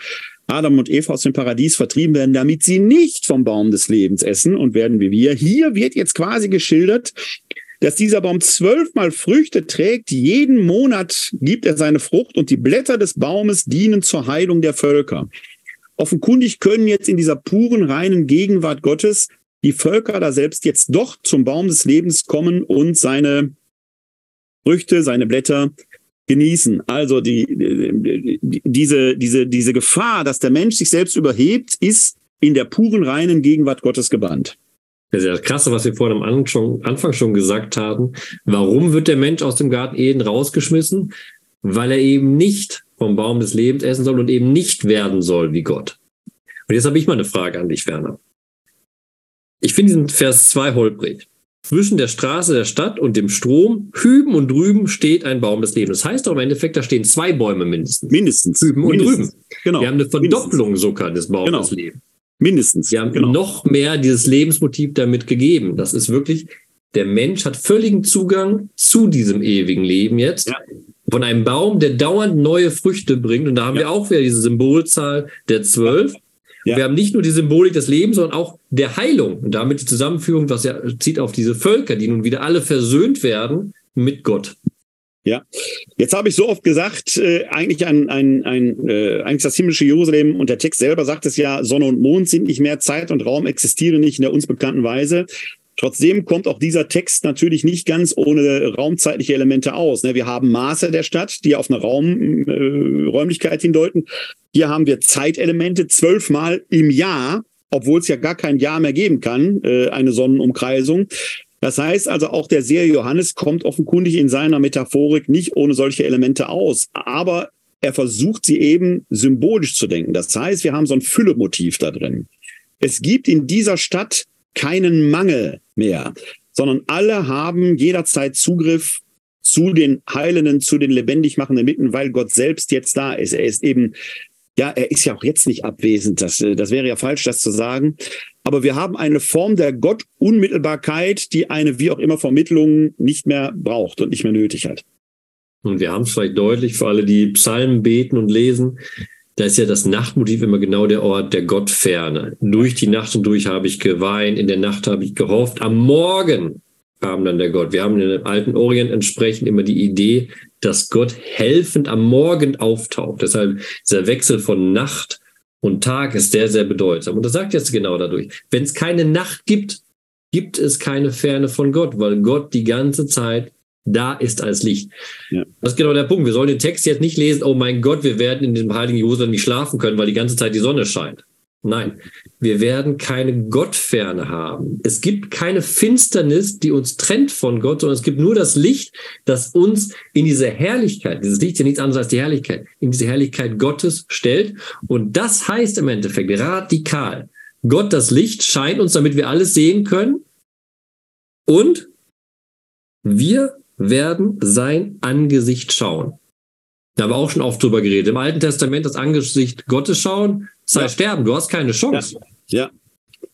Adam und Eva aus dem Paradies vertrieben werden, damit sie nicht vom Baum des Lebens essen und werden wie wir. Hier wird jetzt quasi geschildert, dass dieser Baum zwölfmal Früchte trägt, jeden Monat gibt er seine Frucht und die Blätter des Baumes dienen zur Heilung der Völker. Offenkundig können jetzt in dieser puren, reinen Gegenwart Gottes die Völker da selbst jetzt doch zum Baum des Lebens kommen und seine Früchte, seine Blätter genießen. Also die, die, diese, diese, diese Gefahr, dass der Mensch sich selbst überhebt, ist in der puren, reinen Gegenwart Gottes gebannt. Das ist ja das Krasse, was wir vorhin am Anfang schon gesagt haben. Warum wird der Mensch aus dem Garten Eden rausgeschmissen? Weil er eben nicht vom Baum des Lebens essen soll und eben nicht werden soll wie Gott. Und jetzt habe ich mal eine Frage an dich, Werner. Ich finde diesen Vers 2 holprig. Zwischen der Straße der Stadt und dem Strom, hüben und drüben, steht ein Baum des Lebens. Das heißt doch im Endeffekt, da stehen zwei Bäume mindestens. Mindestens. Hüben und mindestens. drüben. Genau. Wir haben eine Verdopplung mindestens. sogar des Baumes genau. des Lebens. Mindestens. Wir haben genau. noch mehr dieses Lebensmotiv damit gegeben. Das ist wirklich, der Mensch hat völligen Zugang zu diesem ewigen Leben jetzt. Ja. Von einem Baum, der dauernd neue Früchte bringt. Und da haben ja. wir auch wieder diese Symbolzahl der zwölf. Ja. Wir haben nicht nur die Symbolik des Lebens, sondern auch der Heilung. Und damit die Zusammenführung, was ja zieht auf diese Völker, die nun wieder alle versöhnt werden mit Gott. Ja, jetzt habe ich so oft gesagt, äh, eigentlich ein, ein, ein äh, eigentlich das himmlische Jerusalem und der Text selber sagt es ja, Sonne und Mond sind nicht mehr, Zeit und Raum existieren nicht in der uns bekannten Weise. Trotzdem kommt auch dieser Text natürlich nicht ganz ohne raumzeitliche Elemente aus. Ne? Wir haben Maße der Stadt, die auf eine Raum, äh, hindeuten. Hier haben wir Zeitelemente zwölfmal im Jahr, obwohl es ja gar kein Jahr mehr geben kann, äh, eine Sonnenumkreisung. Das heißt also, auch der Seher Johannes kommt offenkundig in seiner Metaphorik nicht ohne solche Elemente aus. Aber er versucht sie eben symbolisch zu denken. Das heißt, wir haben so ein Füllemotiv da drin. Es gibt in dieser Stadt keinen Mangel mehr, sondern alle haben jederzeit Zugriff zu den Heilenden, zu den lebendig machenden Mitten, weil Gott selbst jetzt da ist. Er ist eben, ja, er ist ja auch jetzt nicht abwesend. Das, das wäre ja falsch, das zu sagen. Aber wir haben eine Form der Gottunmittelbarkeit, die eine wie auch immer Vermittlung nicht mehr braucht und nicht mehr nötig hat. Und wir haben es vielleicht deutlich für alle, die Psalmen beten und lesen. Da ist ja das Nachtmotiv immer genau der Ort der Gottferne. Durch die Nacht und durch habe ich geweint, in der Nacht habe ich gehofft. Am Morgen kam dann der Gott. Wir haben in dem alten Orient entsprechend immer die Idee, dass Gott helfend am Morgen auftaucht. Deshalb dieser Wechsel von Nacht und Tag ist sehr, sehr bedeutsam. Und das sagt jetzt genau dadurch. Wenn es keine Nacht gibt, gibt es keine Ferne von Gott, weil Gott die ganze Zeit da ist als Licht. Ja. Das ist genau der Punkt. Wir sollen den Text jetzt nicht lesen, oh mein Gott, wir werden in dem heiligen Jerusalem nicht schlafen können, weil die ganze Zeit die Sonne scheint. Nein, wir werden keine Gottferne haben. Es gibt keine Finsternis, die uns trennt von Gott, sondern es gibt nur das Licht, das uns in diese Herrlichkeit, dieses Licht ist ja nichts anderes als die Herrlichkeit, in diese Herrlichkeit Gottes stellt. Und das heißt im Endeffekt radikal. Gott, das Licht, scheint uns, damit wir alles sehen können. Und wir werden sein Angesicht schauen. Da haben wir auch schon oft drüber geredet. Im Alten Testament das Angesicht Gottes schauen, sei ja. sterben, du hast keine Chance. Ja. ja.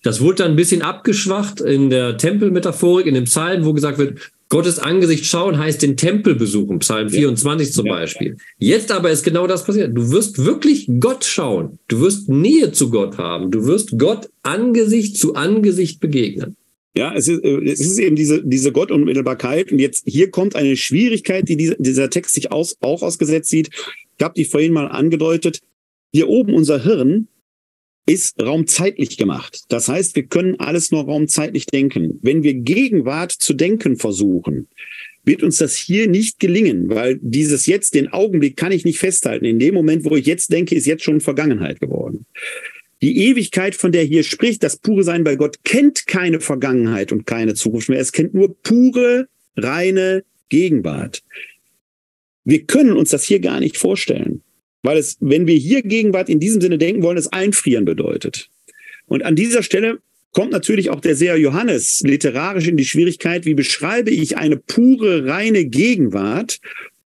Das wurde dann ein bisschen abgeschwacht in der Tempelmetaphorik, in dem Psalm, wo gesagt wird, Gottes Angesicht schauen heißt den Tempel besuchen, Psalm 24 zum. Beispiel. Jetzt aber ist genau das passiert. Du wirst wirklich Gott schauen. Du wirst Nähe zu Gott haben. Du wirst Gott Angesicht zu Angesicht begegnen. Ja, es ist, äh, es ist eben diese, diese Gottunmittelbarkeit. Und jetzt hier kommt eine Schwierigkeit, die dieser, dieser Text sich aus, auch ausgesetzt sieht. Ich habe die vorhin mal angedeutet. Hier oben unser Hirn ist raumzeitlich gemacht. Das heißt, wir können alles nur raumzeitlich denken. Wenn wir Gegenwart zu denken versuchen, wird uns das hier nicht gelingen, weil dieses jetzt, den Augenblick kann ich nicht festhalten. In dem Moment, wo ich jetzt denke, ist jetzt schon Vergangenheit geworden. Die Ewigkeit, von der hier spricht, das pure Sein bei Gott, kennt keine Vergangenheit und keine Zukunft mehr. Es kennt nur pure, reine Gegenwart. Wir können uns das hier gar nicht vorstellen. Weil es, wenn wir hier Gegenwart in diesem Sinne denken wollen, es einfrieren bedeutet. Und an dieser Stelle kommt natürlich auch der Seher Johannes literarisch in die Schwierigkeit, wie beschreibe ich eine pure, reine Gegenwart,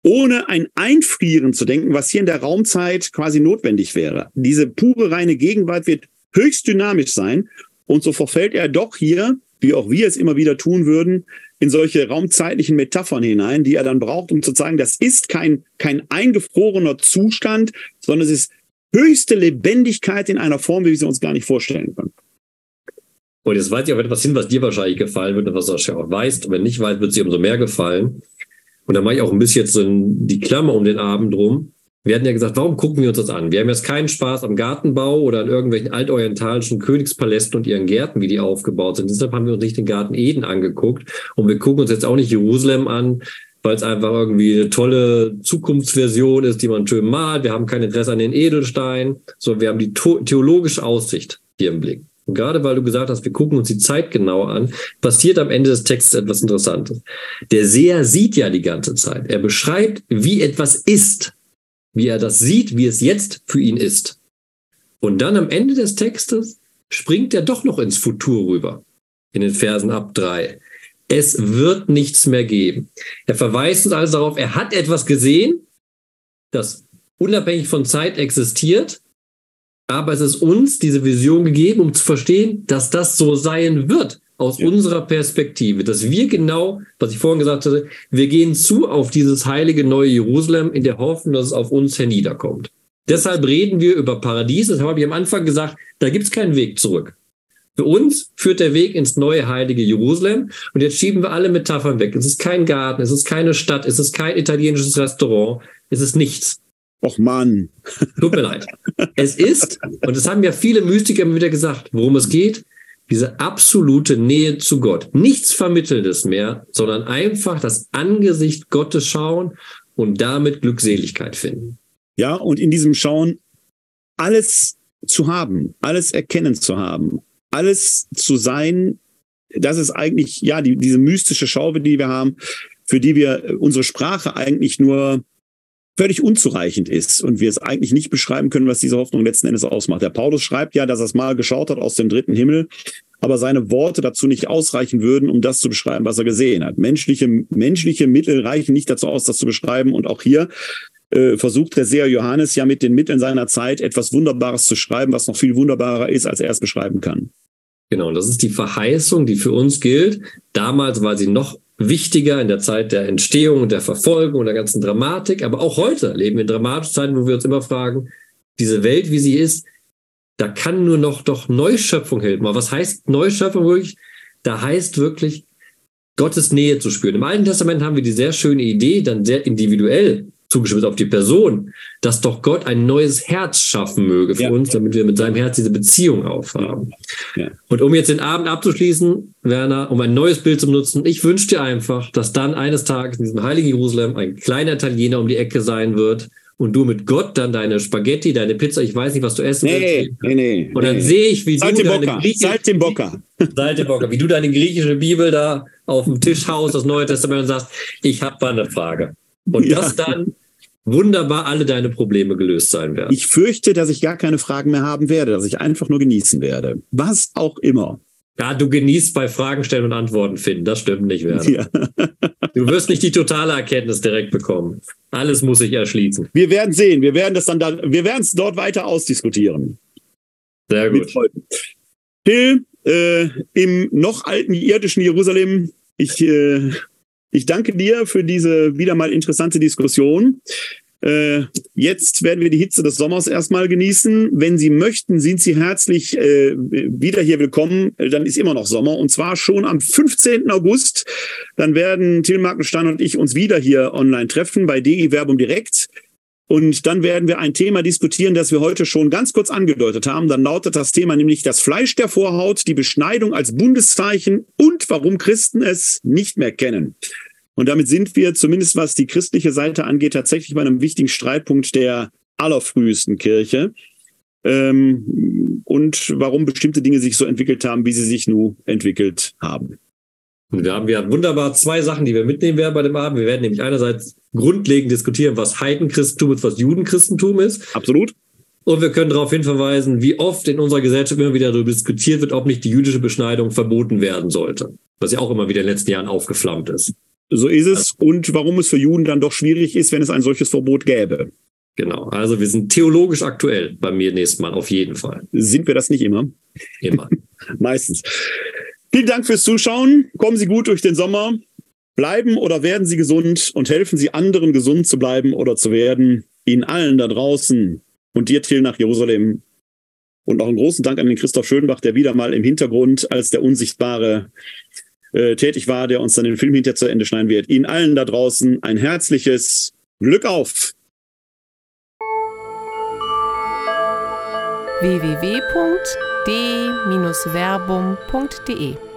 ohne ein Einfrieren zu denken, was hier in der Raumzeit quasi notwendig wäre. Diese pure, reine Gegenwart wird höchst dynamisch sein. Und so verfällt er doch hier, wie auch wir es immer wieder tun würden, in solche raumzeitlichen Metaphern hinein, die er dann braucht, um zu zeigen, das ist kein, kein eingefrorener Zustand, sondern es ist höchste Lebendigkeit in einer Form, wie wir sie uns gar nicht vorstellen können. Und jetzt weiß ich auf etwas hin, was dir wahrscheinlich gefallen wird und was du auch weißt. Wenn nicht weißt, wird es dir umso mehr gefallen. Und da mache ich auch ein bisschen jetzt so die Klammer um den Abend rum. Wir hatten ja gesagt, warum gucken wir uns das an? Wir haben jetzt keinen Spaß am Gartenbau oder an irgendwelchen altorientalischen Königspalästen und ihren Gärten, wie die aufgebaut sind. Deshalb haben wir uns nicht den Garten Eden angeguckt. Und wir gucken uns jetzt auch nicht Jerusalem an, weil es einfach irgendwie eine tolle Zukunftsversion ist, die man schön malt. Wir haben kein Interesse an den Edelsteinen. So, wir haben die theologische Aussicht hier im Blick. Und gerade weil du gesagt hast, wir gucken uns die Zeit genau an, passiert am Ende des Textes etwas Interessantes. Der Seher sieht ja die ganze Zeit. Er beschreibt, wie etwas ist wie er das sieht, wie es jetzt für ihn ist. Und dann am Ende des Textes springt er doch noch ins Futur rüber, in den Versen ab drei. Es wird nichts mehr geben. Er verweist uns also darauf, er hat etwas gesehen, das unabhängig von Zeit existiert, aber es ist uns diese Vision gegeben, um zu verstehen, dass das so sein wird aus ja. unserer Perspektive, dass wir genau, was ich vorhin gesagt hatte, wir gehen zu auf dieses heilige neue Jerusalem in der Hoffnung, dass es auf uns herniederkommt. Deshalb reden wir über Paradies. Das habe ich am Anfang gesagt, da gibt es keinen Weg zurück. Für uns führt der Weg ins neue heilige Jerusalem. Und jetzt schieben wir alle Metaphern weg. Es ist kein Garten, es ist keine Stadt, es ist kein italienisches Restaurant, es ist nichts. Och Mann. Tut mir leid. Es ist, und das haben ja viele Mystiker immer wieder gesagt, worum es geht, diese absolute Nähe zu Gott. Nichts Vermittelndes mehr, sondern einfach das Angesicht Gottes schauen und damit Glückseligkeit finden. Ja, und in diesem Schauen alles zu haben, alles erkennen zu haben, alles zu sein, das ist eigentlich, ja, die, diese mystische Schau, die wir haben, für die wir unsere Sprache eigentlich nur völlig unzureichend ist und wir es eigentlich nicht beschreiben können, was diese Hoffnung letzten Endes ausmacht. Der Paulus schreibt ja, dass er es mal geschaut hat aus dem dritten Himmel, aber seine Worte dazu nicht ausreichen würden, um das zu beschreiben, was er gesehen hat. Menschliche, menschliche Mittel reichen nicht dazu aus, das zu beschreiben. Und auch hier äh, versucht der Seher Johannes ja mit den Mitteln seiner Zeit etwas Wunderbares zu schreiben, was noch viel wunderbarer ist, als er es beschreiben kann. Genau, das ist die Verheißung, die für uns gilt. Damals war sie noch wichtiger in der Zeit der Entstehung und der Verfolgung und der ganzen Dramatik. Aber auch heute leben wir in dramatischen Zeiten, wo wir uns immer fragen, diese Welt, wie sie ist, da kann nur noch doch Neuschöpfung helfen. Aber was heißt Neuschöpfung wirklich? Da heißt wirklich, Gottes Nähe zu spüren. Im Alten Testament haben wir die sehr schöne Idee, dann sehr individuell zugeschnitten auf die Person, dass doch Gott ein neues Herz schaffen möge für ja. uns, damit wir mit seinem Herz diese Beziehung aufhaben. Ja. Und um jetzt den Abend abzuschließen, Werner, um ein neues Bild zu benutzen, ich wünsche dir einfach, dass dann eines Tages in diesem heiligen Jerusalem ein kleiner Italiener um die Ecke sein wird, und du mit Gott dann deine Spaghetti, deine Pizza, ich weiß nicht, was du essen nee, willst. Nee, nee, Und dann nee. sehe ich, wie Salte du deine griechische, Saltimbocca, wie du deine griechische Bibel da auf dem Tisch haust, das Neue Testament und sagst, ich habe mal eine Frage. Und ja. das dann wunderbar alle deine Probleme gelöst sein werden. Ich fürchte, dass ich gar keine Fragen mehr haben werde, dass ich einfach nur genießen werde. Was auch immer. Ja, du genießt bei Fragen stellen und Antworten finden. Das stimmt nicht, Werner. Ja. du wirst nicht die totale Erkenntnis direkt bekommen. Alles muss sich erschließen. Wir werden sehen. Wir werden das dann, da, wir werden es dort weiter ausdiskutieren. Sehr gut. Phil, äh, im noch alten irdischen Jerusalem, ich äh, ich danke dir für diese wieder mal interessante Diskussion. Äh, jetzt werden wir die Hitze des Sommers erstmal genießen. Wenn Sie möchten, sind Sie herzlich äh, wieder hier willkommen. Dann ist immer noch Sommer und zwar schon am 15. August. Dann werden Till Markenstein und ich uns wieder hier online treffen bei DI Werbung direkt. Und dann werden wir ein Thema diskutieren, das wir heute schon ganz kurz angedeutet haben. Dann lautet das Thema nämlich das Fleisch der Vorhaut, die Beschneidung als Bundeszeichen und warum Christen es nicht mehr kennen. Und damit sind wir, zumindest was die christliche Seite angeht, tatsächlich bei einem wichtigen Streitpunkt der allerfrühesten Kirche. Ähm, und warum bestimmte Dinge sich so entwickelt haben, wie sie sich nun entwickelt haben. Und wir haben ja wunderbar zwei Sachen, die wir mitnehmen werden bei dem Abend. Wir werden nämlich einerseits grundlegend diskutieren, was Heidenchristentum und was Judenchristentum ist. Absolut. Und wir können darauf hinverweisen, wie oft in unserer Gesellschaft immer wieder darüber diskutiert wird, ob nicht die jüdische Beschneidung verboten werden sollte. Was ja auch immer wieder in den letzten Jahren aufgeflammt ist. So ist es. Und warum es für Juden dann doch schwierig ist, wenn es ein solches Verbot gäbe. Genau. Also wir sind theologisch aktuell bei mir nächstes Mal, auf jeden Fall. Sind wir das nicht immer? Immer. Meistens. Vielen Dank fürs Zuschauen. Kommen Sie gut durch den Sommer. Bleiben oder werden Sie gesund und helfen Sie anderen, gesund zu bleiben oder zu werden. Ihnen allen da draußen und dir, Till, nach Jerusalem. Und noch einen großen Dank an den Christoph Schönbach, der wieder mal im Hintergrund als der unsichtbare äh, tätig war, der uns dann den Film hinter zu Ende schneiden wird. Ihnen allen da draußen ein herzliches Glück auf! www.d-verbum.de